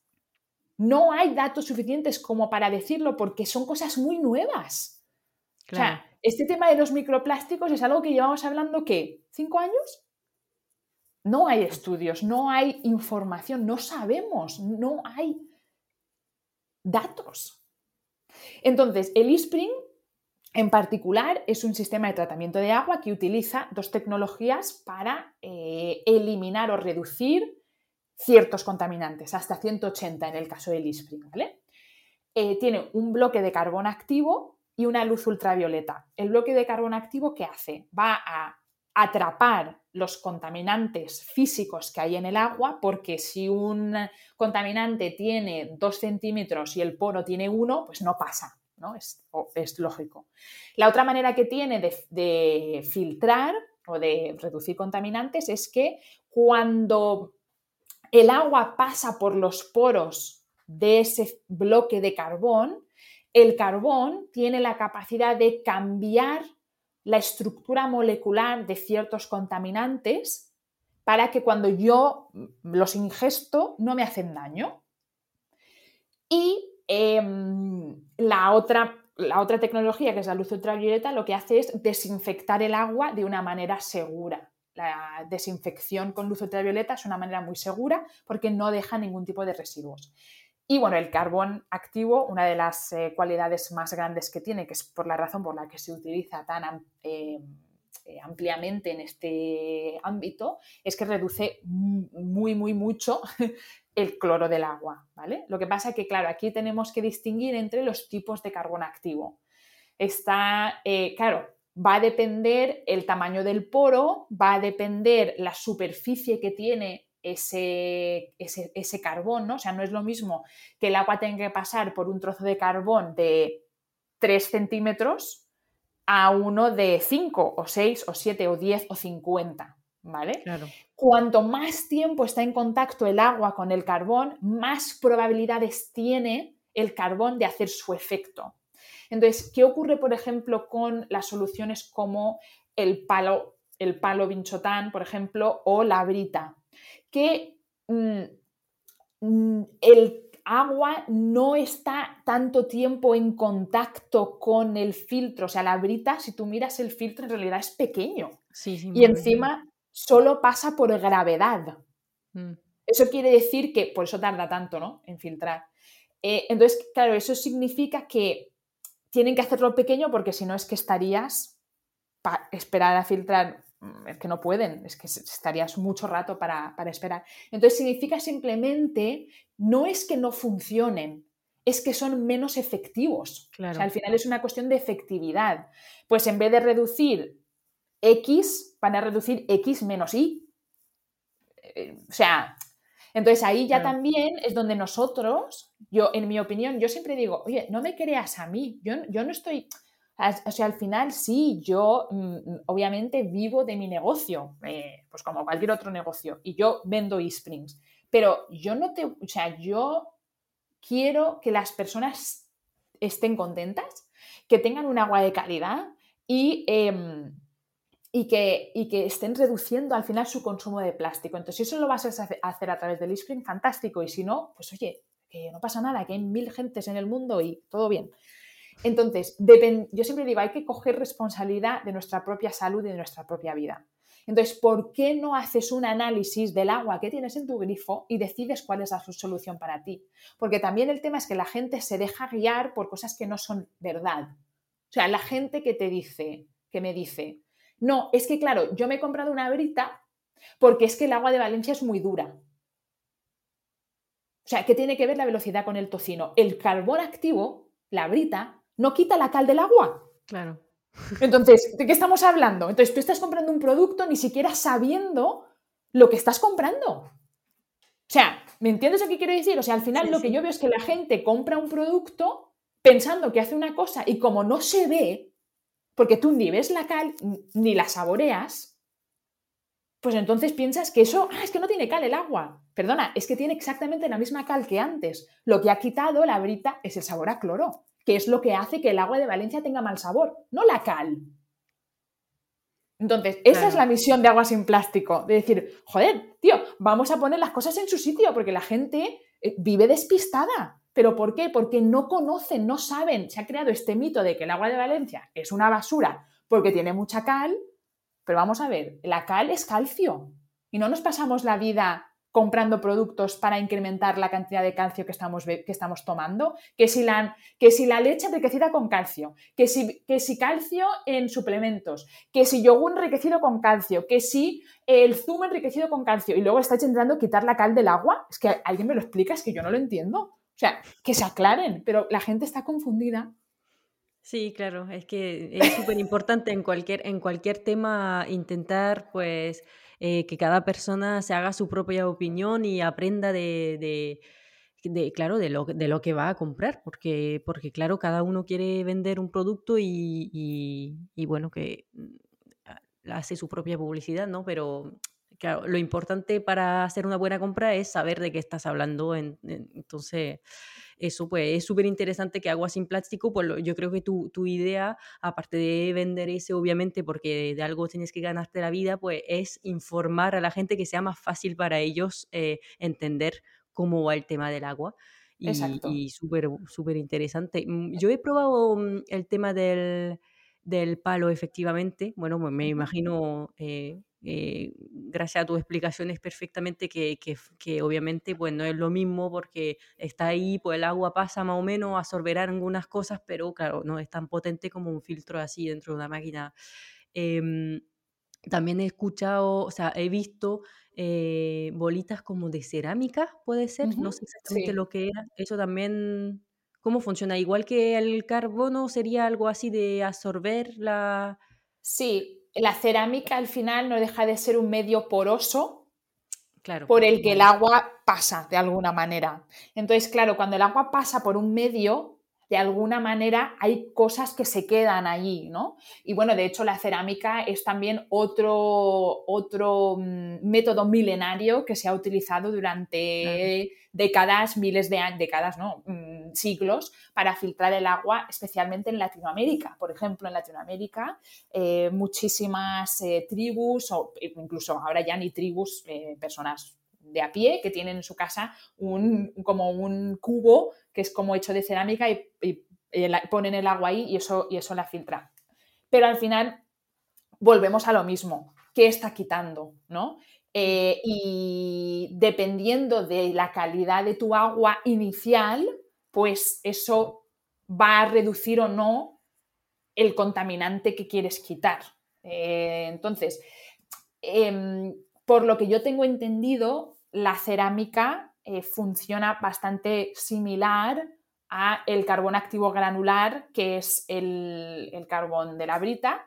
No hay datos suficientes como para decirlo porque son cosas muy nuevas. O sea, este tema de los microplásticos es algo que llevamos hablando, ¿qué? ¿Cinco años? No hay estudios, no hay información, no sabemos, no hay datos. Entonces, el eSpring en particular es un sistema de tratamiento de agua que utiliza dos tecnologías para eh, eliminar o reducir ciertos contaminantes, hasta 180 en el caso del eSpring. ¿vale? Eh, tiene un bloque de carbón activo y una luz ultravioleta. El bloque de carbón activo, ¿qué hace? Va a atrapar los contaminantes físicos que hay en el agua, porque si un contaminante tiene dos centímetros y el poro tiene uno, pues no pasa, ¿no? Es, es lógico. La otra manera que tiene de filtrar o de reducir contaminantes es que cuando el agua pasa por los poros de ese bloque de carbón, el carbón tiene la capacidad de cambiar la estructura molecular de ciertos contaminantes para que cuando yo los ingesto no me hacen daño. Y em, la, otra, la otra tecnología, que es la luz ultravioleta, lo que hace es desinfectar el agua de una manera segura. La desinfección con luz ultravioleta es una manera muy segura porque no deja ningún tipo de residuos. Y bueno, el carbón activo, una de las eh, cualidades más grandes que tiene, que es por la razón por la que se utiliza tan eh, eh, ampliamente en este ámbito, es que reduce muy, muy mucho el cloro del agua, ¿vale? Lo que pasa es que, claro, aquí tenemos que distinguir entre los tipos de carbón activo. Está, claro, va a depender el tamaño del poro, va a depender la superficie que tiene ese, ese, carbón, ¿no? O sea, no es lo mismo que el agua tenga que pasar por un trozo de carbón de 3 centímetros a uno de 5 o 6 o 7 o 10 o 50, ¿vale? Claro. Cuanto más tiempo está en contacto el agua con el carbón, más probabilidades tiene el carbón de hacer su efecto. Entonces, ¿qué ocurre, por ejemplo, con las soluciones como el palo, el palo binchotán, por ejemplo, o la brita? que mm, mm, el agua no está tanto tiempo en contacto con el filtro. O sea, la brita, si tú miras el filtro, en realidad es pequeño. y encima solo pasa por gravedad. Mm. Eso quiere decir que, por eso tarda tanto, ¿no? En filtrar. Eh, entonces, claro, eso significa que tienen que hacerlo pequeño porque si no es que estarías para esperar a filtrar Mm, es que no pueden, es que estarías mucho rato para, esperar. Entonces significa simplemente, no es que no funcionen, es que son menos efectivos. O sea, al final es una cuestión de efectividad. Pues en vez de reducir X, van a reducir X menos Y. Eh, o sea, entonces ahí ya también es donde nosotros, yo en mi opinión, yo siempre digo, oye, no me creas a mí, yo, yo no estoy, o sea, al final sí, yo mm, mm, obviamente vivo de mi negocio, eh, pues como cualquier otro negocio, y yo vendo eSprings, pero yo no te, o sea, yo quiero que las personas estén contentas, que tengan un agua de calidad y, em, y, que, y que estén reduciendo al final su consumo de plástico. Entonces, si eso lo vas a hacer a través del eSpring, fantástico, y si no, pues oye, que no pasa nada, que hay mil gentes en el mundo y todo bien. Entonces, yo siempre digo, hay que coger responsabilidad de nuestra propia salud y de nuestra propia vida. Entonces, ¿por qué no haces un análisis del agua que tienes en tu grifo y decides cuál es la solución para ti? Porque también el tema es que la gente se deja guiar por cosas que no son verdad. O sea, la gente que te dice, que me dice, no, es que claro, yo me he comprado una brita porque es que el agua de Valencia es muy dura. O sea, ¿qué tiene que ver la velocidad con el tocino? El carbón activo, la brita, no quita la cal del agua. Claro. Entonces, ¿de qué estamos hablando? Entonces, tú estás comprando un producto ni siquiera sabiendo lo que estás comprando. O sea, ¿me entiendes lo que quiero decir? O sea, al final lo que yo veo es que la gente compra un producto pensando que hace una cosa y como no se ve, porque tú ni ves la cal ni la saboreas, pues entonces piensas que eso, ah, es que no tiene cal el agua. Perdona, es que tiene exactamente la misma cal que antes. Lo que ha quitado la brita es el sabor a cloro que es lo que hace que el agua de Valencia tenga mal sabor, no la cal. Entonces, esa es la misión de Agua sin Plástico, de decir, joder, tío, vamos a poner las cosas en su sitio, porque la gente vive despistada. ¿Pero por qué? Porque no conocen, no saben. Se ha creado este mito de que el agua de Valencia es una basura porque tiene mucha cal, pero vamos a ver, la cal es calcio. Y no nos pasamos la vida comprando productos para incrementar la cantidad de calcio que estamos, que estamos tomando, que si, la, que si la leche enriquecida con calcio, que si, que si calcio en suplementos, que si yogur enriquecido con calcio, que si el zumo enriquecido con calcio y luego está intentando quitar la cal del agua, es que alguien me lo explica, es que yo no lo entiendo. O sea, que se aclaren, pero la gente está confundida. Sí, claro, es que es súper importante en cualquier, en cualquier tema intentar pues eh, que cada persona se haga su propia opinión y aprenda de, claro, de lo, de lo que va a comprar, porque, porque claro, cada uno quiere vender un producto y, bueno, que mm, hace su propia publicidad, ¿no? Pero claro, lo importante para hacer una buena compra es saber de qué estás hablando. entonces, eso pues es súper interesante que agua sin plástico, pues yo creo que tu, tu, idea, aparte de vender ese obviamente porque de algo tienes que ganarte la vida, pues es informar a la gente que sea más fácil para ellos eh, entender cómo va el tema del agua. Y, y súper, súper interesante. Mm, yo he probado mm, el tema del, del palo, efectivamente. Bueno, pues me imagino eh, eh, gracias a tus explicaciones perfectamente que, que, obviamente pues no es lo mismo porque está ahí, pues el agua pasa más o menos, absorberá algunas cosas, pero claro, no es tan potente como un filtro así dentro de una máquina. Em, también he escuchado, o sea, he visto eh, bolitas como de cerámica, puede ser, no sé exactamente lo que era. Eso también, ¿cómo funciona? Igual que el carbono, sería algo así de absorber la... Sí, la cerámica al final no deja de ser un medio poroso claro, por el que el agua pasa de alguna manera. Entonces, claro, cuando el agua pasa por un medio, de alguna manera hay cosas que se quedan allí, ¿no? Y bueno, de hecho la cerámica es también otro, otro mm, método milenario que se ha utilizado durante décadas, miles de años, décadas, ¿no? Mm, siglos, para filtrar el agua, especialmente en Latinoamérica. Por ejemplo, en Latinoamérica, eh, muchísimas eh, tribus, o incluso ahora ya ni tribus, eh, personas de a pie que tienen en su casa un, como un cubo que es como hecho de cerámica y, ponen el agua ahí y eso, y eso la filtra. Pero al final volvemos a lo mismo. ¿Qué está quitando? ¿no? Eh, y dependiendo de la calidad de tu agua inicial, pues eso va a reducir o no el contaminante que quieres quitar. Eh, entonces, em, por lo que yo tengo entendido, la cerámica eh, funciona bastante similar a el carbón activo granular, que es el, carbón de la brita,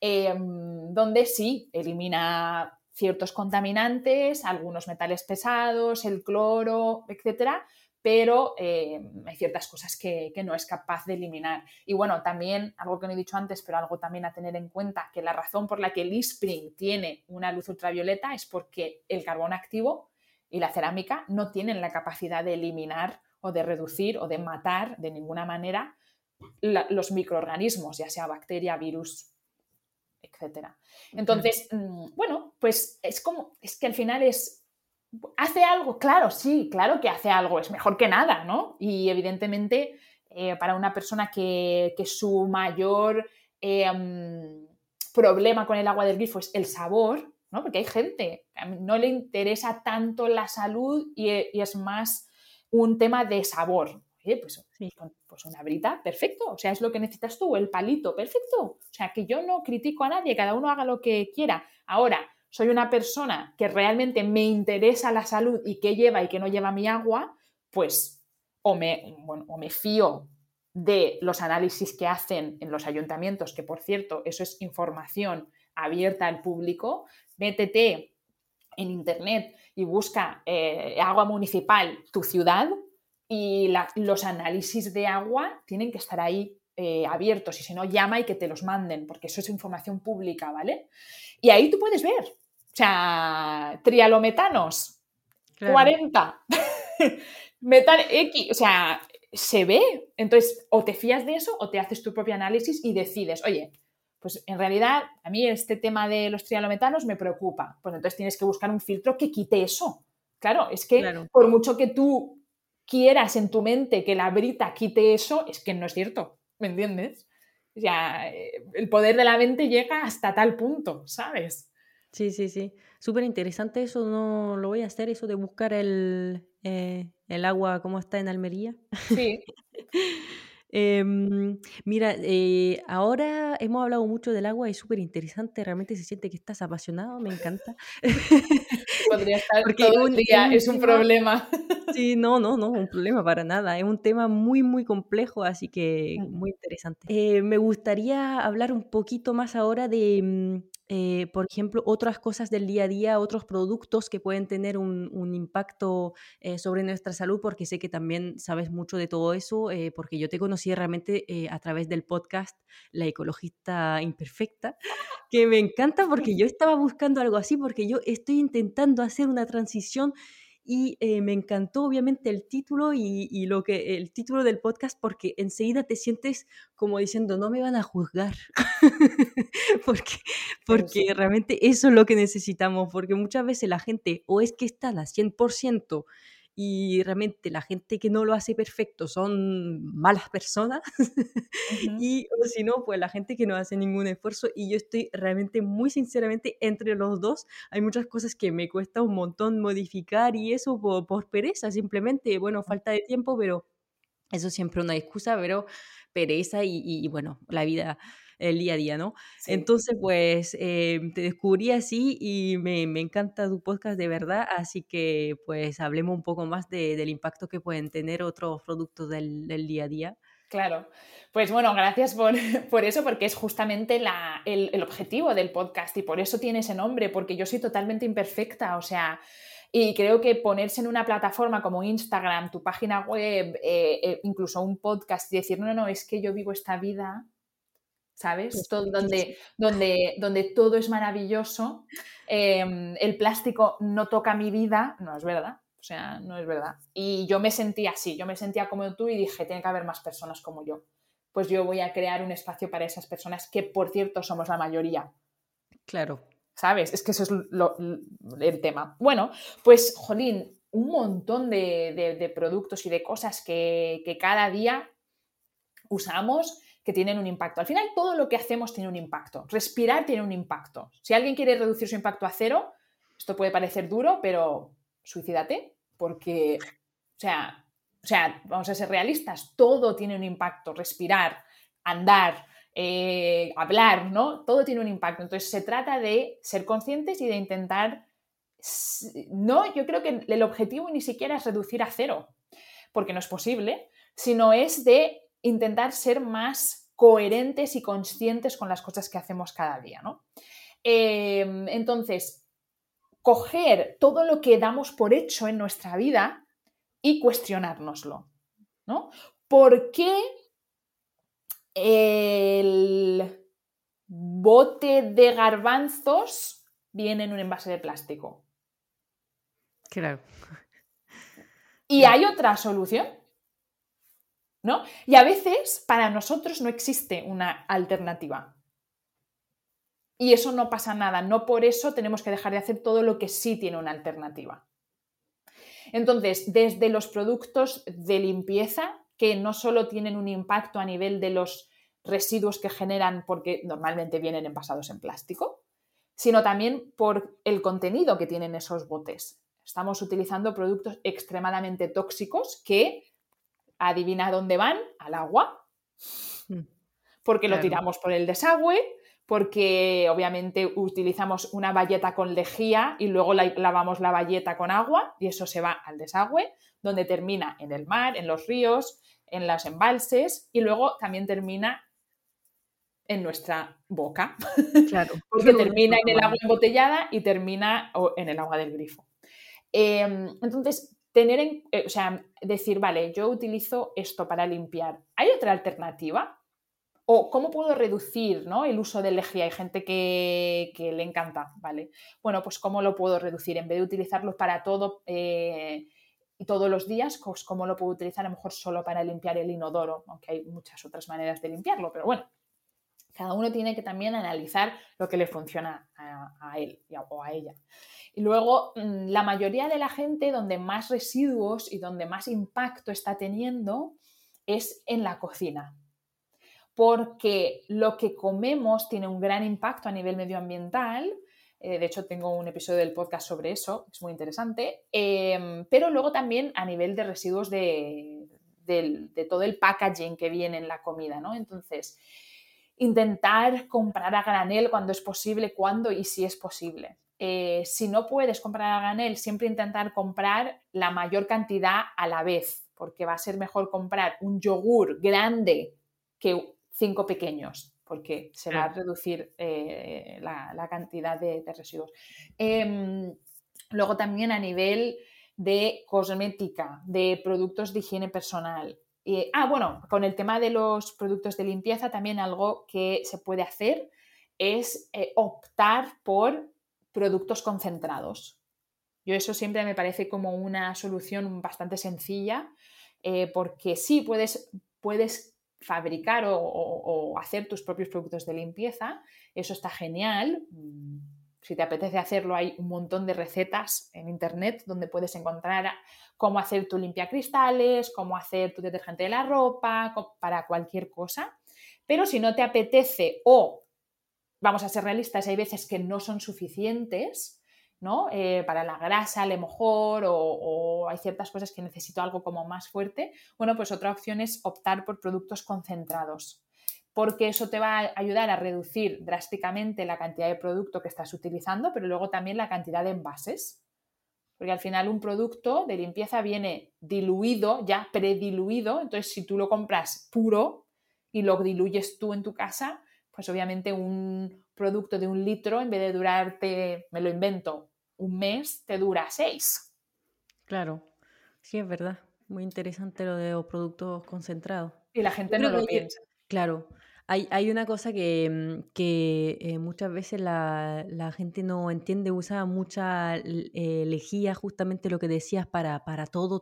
em, donde sí elimina ciertos contaminantes, algunos metales pesados, el cloro, etcétera, pero em, hay ciertas cosas que, que, no es capaz de eliminar. Y bueno, también, algo que no he dicho antes, pero algo también a tener en cuenta, que la razón por la que el e-spring tiene una luz ultravioleta es porque el carbón activo y la cerámica no tienen la capacidad de eliminar o de reducir o de matar de ninguna manera los microorganismos, ya sea bacteria, virus, etc. Entonces, mm, bueno, pues es como, es que al final es, ¿hace algo? Claro, sí, claro que hace algo, es mejor que nada, ¿no? Y evidentemente, eh, para una persona que, su mayor eh, mm, problema con el agua del grifo es el sabor, porque hay gente que no le interesa tanto la salud y, es más un tema de sabor. pues, pues, una brita, perfecto. O sea, es lo que necesitas tú, el palito, perfecto. O sea, que yo no critico a nadie, cada uno haga lo que quiera. Ahora, soy una persona que realmente me interesa la salud y qué lleva y qué no lleva mi agua, pues o me, o me fío de los análisis que hacen en los ayuntamientos, que por cierto, eso es información abierta al público, métete en internet y busca eh, agua municipal tu ciudad y los análisis de agua tienen que estar ahí eh, abiertos y si no llama y que te los manden porque eso es información pública, ¿vale? Y ahí tú puedes ver, o sea, trialometanos, 40, metal X, o sea, se ve. Entonces, o te fías de eso o te haces tu propio análisis y decides, oye, pues en realidad a mí este tema de los trialometanos me preocupa. Pues entonces tienes que buscar un filtro que quite eso. Claro, es que por mucho que tú quieras en tu mente que la brita quite eso, es que no es cierto, ¿me entiendes? O sea, eh, el poder de la mente llega hasta tal punto, ¿sabes? Sí, sí, sí. Súper interesante eso, no lo voy a hacer, eso de buscar el, eh, el agua como está en Almería. Sí. Em, mira, eh, ahora hemos hablado mucho del agua, es súper interesante, realmente se siente que estás apasionado, me encanta. Podría estar Porque todo el día, es un problema. Sí, no, no, no, un problema para nada. Es un tema muy, muy complejo, así que muy interesante. Eh, me gustaría hablar un poquito más ahora de, mm, eh, por ejemplo, otras cosas del día a día, otros productos que pueden tener un, impacto eh, sobre nuestra salud, porque sé que también sabes mucho de todo eso, eh, porque yo te conocí realmente a través del podcast La Ecologista Imperfecta, que me encanta porque yo estaba buscando algo así, porque yo estoy intentando hacer una transición y eh, me encantó obviamente el título y, lo que el título del podcast porque enseguida te sientes como diciendo no me van a juzgar porque porque realmente eso es lo que necesitamos porque muchas veces la gente o es que están al 100% y realmente la gente que no lo hace perfecto son malas personas y si no, pues la gente que no hace ningún esfuerzo y yo estoy realmente muy sinceramente entre los dos, hay muchas cosas que me cuesta un montón modificar y eso por, pereza, simplemente, bueno, falta de tiempo, pero eso siempre una excusa, pero pereza y bueno, la vida el día a día, ¿no? Entonces, pues em, te descubrí así y me, encanta tu podcast de verdad, así que pues hablemos un poco más del impacto que pueden tener otros productos del, día a día. Claro, pues bueno, gracias por, por eso, porque es justamente la, el, el, objetivo del podcast y por eso tiene ese nombre, porque yo soy totalmente imperfecta, o sea, y creo que ponerse en una plataforma como Instagram, tu página web, eh, eh, incluso un podcast y decir, no, no, no, es que yo vivo esta vida ¿sabes? Todo, donde, donde, donde todo es maravilloso, em, el plástico no toca mi vida, no es verdad. O sea, no es verdad. Y yo me sentía así, yo me sentía como tú y dije, tiene que haber más personas como yo. Pues yo voy a crear un espacio para esas personas que, por cierto, somos la mayoría. Claro. ¿Sabes? Es que eso es el tema. Bueno, pues, Jolín, un montón de, productos y de cosas que, que cada día usamos que tienen un impacto. Al final, todo lo que hacemos tiene un impacto. Respirar tiene un impacto. Si alguien quiere reducir su impacto a cero, esto puede parecer duro, pero suicídate, porque, o sea, o sea, vamos a ser realistas, todo tiene un impacto. Respirar, andar, eh, hablar, ¿no? Todo tiene un impacto. Entonces, se trata de ser conscientes y de intentar... No, yo creo que el objetivo ni siquiera es reducir a cero, porque no es posible, sino es de intentar ser más coherentes y conscientes con las cosas que hacemos cada día, ¿no? Em, entonces, coger todo lo que damos por hecho en nuestra vida y cuestionárnoslo, ¿no? ¿Por qué el bote de garbanzos viene en un envase de plástico? Claro. ¿Y hay otra solución? Y a veces para nosotros no existe una alternativa. Y eso no pasa nada, no por eso tenemos que dejar de hacer todo lo que sí tiene una alternativa. Entonces, desde los productos de limpieza, que no solo tienen un impacto a nivel de los residuos que generan porque normalmente vienen envasados en plástico, sino también por el contenido que tienen esos botes. Estamos utilizando productos extremadamente tóxicos que adivina dónde van, al agua, mm, porque lo tiramos por el desagüe, porque obviamente utilizamos una valleta con lejía y luego lavamos la valleta con agua y eso se va al desagüe, donde termina en el mar, en los ríos, en los embalses y luego también termina en nuestra boca. Claro. porque termina en el agua embotellada y termina en el agua del grifo. Em, entonces, tener en, eh, o sea, decir, vale, yo utilizo esto para limpiar. ¿Hay otra alternativa? ¿O cómo puedo reducir el uso de lejía? Hay gente que, le encanta, ¿vale? Bueno, pues ¿cómo lo puedo reducir? En vez de utilizarlo para todo, eh, todos los días, pues, cómo lo puedo utilizar a lo mejor solo para limpiar el inodoro, aunque hay muchas otras maneras de limpiarlo, pero bueno, cada uno tiene que también analizar lo que le funciona a, él o a ella. Y luego, mm, la mayoría de la gente donde más residuos y donde más impacto está teniendo es en la cocina. Porque lo que comemos tiene un gran impacto a nivel medioambiental. Eh, de hecho, tengo un episodio del podcast sobre eso, es muy interesante. Em, pero luego también a nivel de residuos de, de, todo el packaging que viene en la comida, ¿no? Entonces, intentar comprar a granel cuando es posible, cuando y si es posible. Eh, si no puedes comprar a granel, siempre intentar comprar la mayor cantidad a la vez, porque va a ser mejor comprar un yogur grande que cinco pequeños, porque se va a reducir eh, la, cantidad de, residuos. Em, luego también a nivel de cosmética, de productos de higiene personal, ah, bueno, con el tema de los productos de limpieza, también algo que se puede hacer es eh, optar por productos concentrados. Yo eso siempre me parece como una solución bastante sencilla, eh, porque sí puedes, puedes fabricar o, hacer tus propios productos de limpieza, eso está genial. Mm, si te apetece hacerlo, hay un montón de recetas en internet donde puedes encontrar cómo hacer tu limpiacristales, cómo hacer tu detergente de la ropa, para cualquier cosa. Pero si no te apetece o, vamos a ser realistas, hay veces que no son suficientes, ¿no? Eh, para la grasa a lo mejor o, hay ciertas cosas que necesito algo como más fuerte, bueno, pues otra opción es optar por productos concentrados porque eso te va a ayudar a reducir drásticamente la cantidad de producto que estás utilizando, pero luego también la cantidad de envases. Porque al final un producto de limpieza viene diluido, ya prediluido, entonces si tú lo compras puro y lo diluyes tú en tu casa, pues obviamente un producto de un litro, en vez de durarte, me lo invento, un mes, te dura seis. Claro, sí es verdad. Muy interesante lo de los productos concentrados. Y la gente no lo piensa. Claro, hay, una cosa que, mm, eh, muchas veces la, gente no entiende, usa mucha eh, lejía, justamente lo que decías, para, para todo.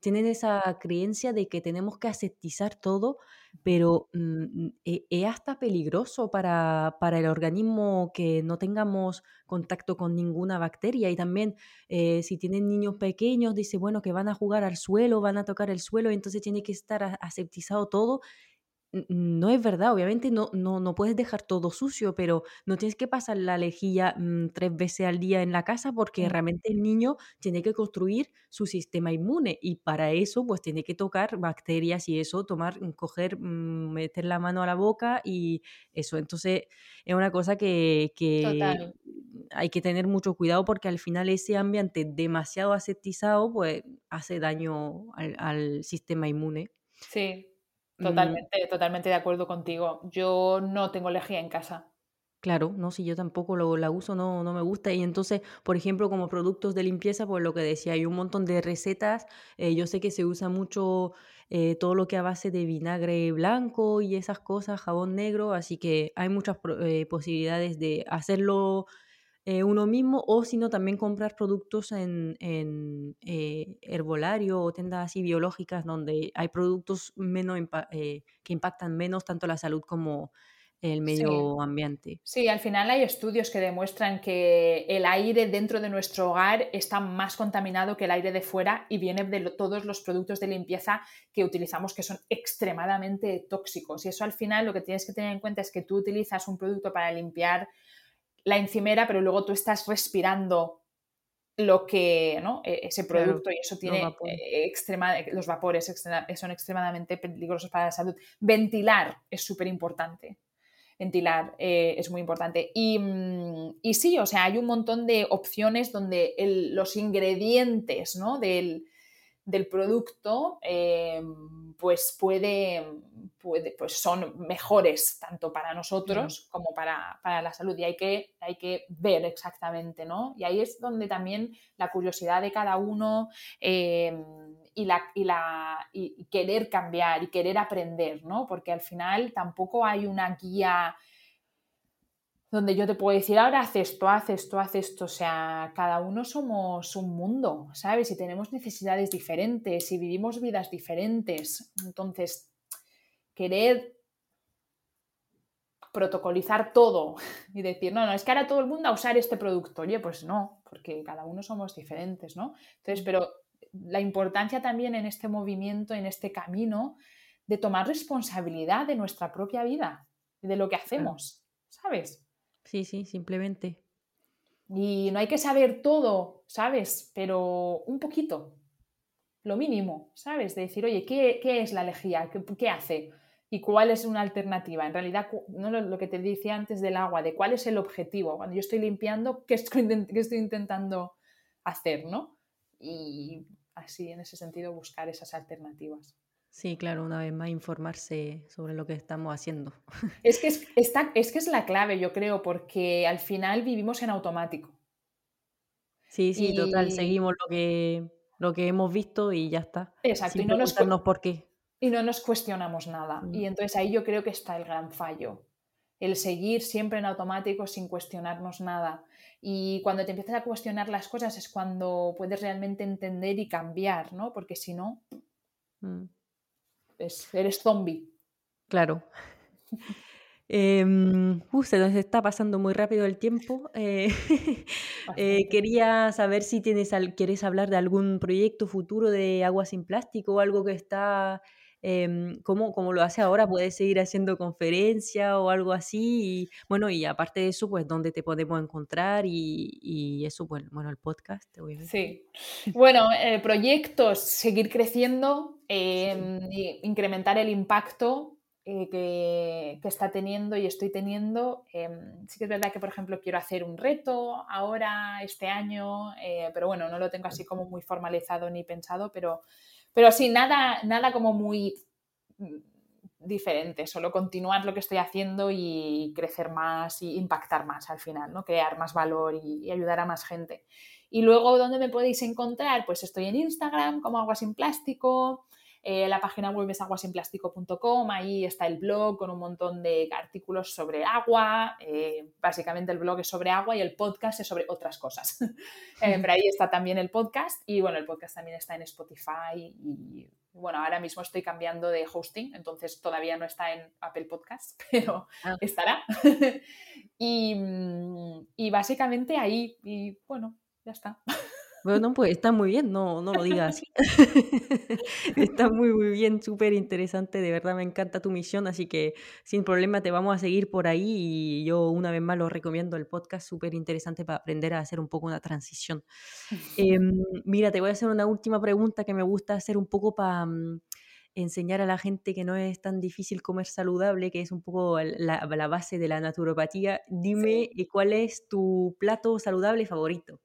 tienen esa creencia de que tenemos que aseptizar todo, pero mm, e, es hasta peligroso para, para, el organismo que no tengamos contacto con ninguna bacteria. Y también eh, si tienen niños pequeños, dice, bueno, que van a jugar al suelo, van a tocar el suelo, entonces tiene que estar aseptizado todo no es verdad, obviamente no, no, no, puedes dejar todo sucio, pero no tienes que pasar la lejía mm, tres veces al día en la casa porque realmente el niño tiene que construir su sistema inmune y para eso pues tiene que tocar bacterias y eso, tomar, mm, coger, mm, meter la mano a la boca y eso. Entonces es una cosa que, hay que tener mucho cuidado porque al final ese ambiente demasiado aseptizado pues hace daño al, al sistema inmune. Sí, Mm. Totalmente, totalmente de acuerdo contigo. Yo no tengo lejía en casa. Claro, no, si yo tampoco lo, la uso, no, no me gusta. Y entonces, por ejemplo, como productos de limpieza, pues lo que decía, hay un montón de recetas. Eh, yo sé que se usa mucho eh, todo lo que a base de vinagre blanco y esas cosas, jabón negro, así que hay muchas eh, posibilidades de hacerlo eh, uno mismo o si no también comprar productos en, en eh, herbolario o tiendas así biológicas donde hay productos menos eh, que impactan menos tanto la salud como el medio ambiente. Sí, al final hay estudios que demuestran que el aire dentro de nuestro hogar está más contaminado que el aire de fuera y viene de todos los productos de limpieza que utilizamos que son extremadamente tóxicos. Y eso al final lo que tienes que tener en cuenta es que tú utilizas un producto para limpiar la encimera, pero luego tú estás respirando lo que, ¿no? E, ese producto y eso tiene los vapores, extrema, los vapores son extremadamente peligrosos para la salud. Ventilar es súper importante. Ventilar eh, es muy importante. Mm, y, sí, o sea, hay un montón de opciones donde los ingredientes ¿no? del, del producto eh, pues puede, puede, pues son mejores tanto para nosotros como para, la salud y hay que, hay que ver exactamente, ¿no? Y ahí es donde también la curiosidad de cada uno eh, y, la, y, la, y querer cambiar y querer aprender, ¿no? Porque al final tampoco hay una guía donde yo te puedo decir, ahora haz esto, haz esto, haz esto. O sea, cada uno somos un mundo, ¿sabes? Y tenemos necesidades diferentes y vivimos vidas diferentes. Entonces, querer protocolizar todo y decir, no, no, es que ahora todo el mundo a usar este producto. Oye, pues no, porque cada uno somos diferentes, ¿no? Entonces, pero la importancia también en este movimiento, en este camino, de tomar responsabilidad de nuestra propia vida, de lo que hacemos, ¿sabes? Sí, sí, simplemente. Y no hay que saber todo, ¿sabes? Pero un poquito, lo mínimo, ¿sabes? De decir, oye, ¿qué, es la lejía? ¿Qué, hace? ¿Y cuál es una alternativa? En realidad, no lo, que te decía antes del agua, de cuál es el objetivo. Cuando yo estoy limpiando, ¿qué estoy, qué estoy intentando hacer? ¿no? Y así, en ese sentido, buscar esas alternativas. Sí, claro, una vez más informarse sobre lo que estamos haciendo. Es que es, es que es la clave, yo creo, porque al final vivimos en automático. Sí, sí, total, seguimos lo que, lo que hemos visto y ya está. Exacto, y no nos por qué. Y no nos cuestionamos nada. Y mm. entonces ahí yo creo que está el gran fallo. El seguir siempre en automático sin cuestionarnos nada. Y cuando te empiezas a cuestionar las cosas es cuando puedes realmente entender y cambiar, ¿no? Porque si no, mm eres zombie. Claro. Eh, se nos está pasando muy rápido el tiempo. Eh, eh, quería saber si tienes, quieres hablar de algún proyecto futuro de agua sin plástico o algo que está eh, ¿cómo, lo hace ahora? ¿Puedes seguir haciendo conferencia o algo así? Y, bueno, y aparte de eso, pues, ¿dónde te podemos encontrar? Y, eso, pues, bueno, el podcast, Sí. Bueno, eh, proyectos, seguir creciendo, em, incrementar el impacto eh, que, que, está teniendo y estoy teniendo. Em, sí que es verdad que, por ejemplo, quiero hacer un reto ahora, este año, eh, pero bueno, no lo tengo así como muy formalizado ni pensado, pero pero sí, nada, nada como muy mm, diferente, solo continuar lo que estoy haciendo y crecer más y impactar más al final, ¿no? Crear más valor y, ayudar a más gente. Y luego, ¿dónde me podéis encontrar? Pues estoy en Instagram como Agua Sin Plástico, eh, la página web es aguasinplástico.com, ahí está el blog con un montón de artículos sobre agua. Eh, básicamente el blog es sobre agua y el podcast es sobre otras cosas. eh, pero ahí está también el podcast y bueno, el podcast también está en Spotify y bueno, ahora mismo estoy cambiando de hosting, entonces todavía no está en Apple Podcast, pero ah. estará. y, y básicamente ahí, y bueno, ya está. Bueno, pues está muy bien, no, no lo digas así. está muy, muy bien, súper interesante, de verdad me encanta tu misión, así que sin problema te vamos a seguir por ahí y yo una vez más lo recomiendo el podcast, súper interesante para aprender a hacer un poco una transición. Em, mira, te voy a hacer una última pregunta que me gusta hacer un poco para... Mm, enseñar a la gente que no es tan difícil comer saludable, que es un poco la, la base de la naturopatía. Dime eh, cuál es tu plato saludable favorito.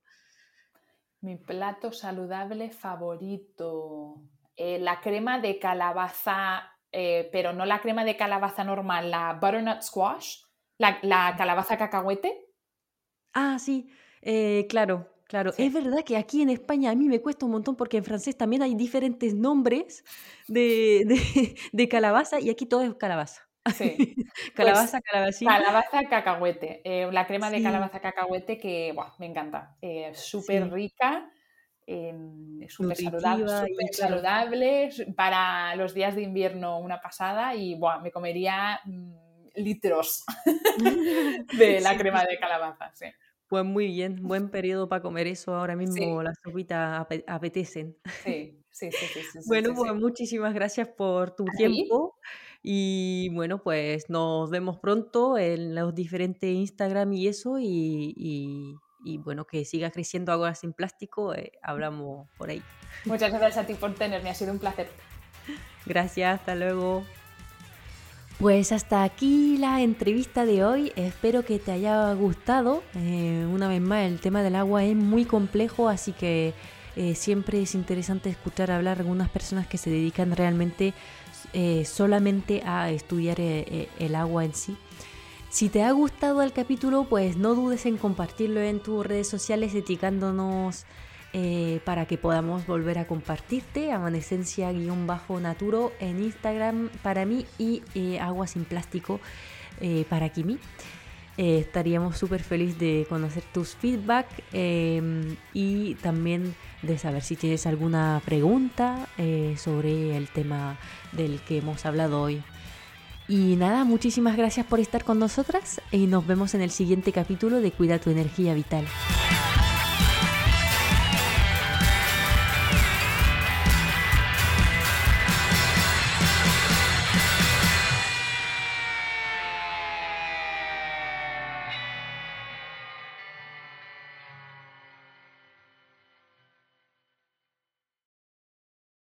Mi plato saludable favorito. Eh, la crema de calabaza, eh, pero no la crema de calabaza normal, la butternut squash, la, calabaza cacahuete. Ah, sí, eh, claro, claro. Es verdad que aquí en España a mí me cuesta un montón porque en francés también hay diferentes nombres de, de calabaza y aquí todo es calabaza. Sí. calabaza, pues, Calabaza, cacahuete. Eh, la crema de calabaza cacahuete que me encanta. Eh, súper rica, em, súper saludable, Para los días de invierno una pasada y me comería mm, litros de la crema de calabaza. Pues muy bien, buen periodo para comer eso. Ahora mismo las sopitas apetecen. Sí, sí, sí. sí, bueno, pues muchísimas gracias por tu tiempo. Y bueno, pues nos vemos pronto en los diferentes Instagram y eso. Y, bueno, que siga creciendo Agua sin Plástico. Eh, hablamos por ahí. Muchas gracias a ti por tenerme, ha sido un placer. Gracias, hasta luego. Pues hasta aquí la entrevista de hoy. Espero que te haya gustado. Eh, una vez más, el tema del agua es muy complejo, así que eh, siempre es interesante escuchar hablar a algunas personas que se dedican realmente eh, solamente a estudiar eh, eh, el agua en sí. Si te ha gustado el capítulo, pues no dudes en compartirlo en tus redes sociales etiquetándonos para que podamos volver a compartirte. Amanecencia-naturo en Instagram para mí y Agua sin Plástico para Kimi. Estaríamos súper felices de conocer tus feedback em, y también de saber si tienes alguna pregunta eh, sobre el tema del que hemos hablado hoy. Y nada, muchísimas gracias por estar con nosotras y nos vemos en el siguiente capítulo de Cuida tu energía vital.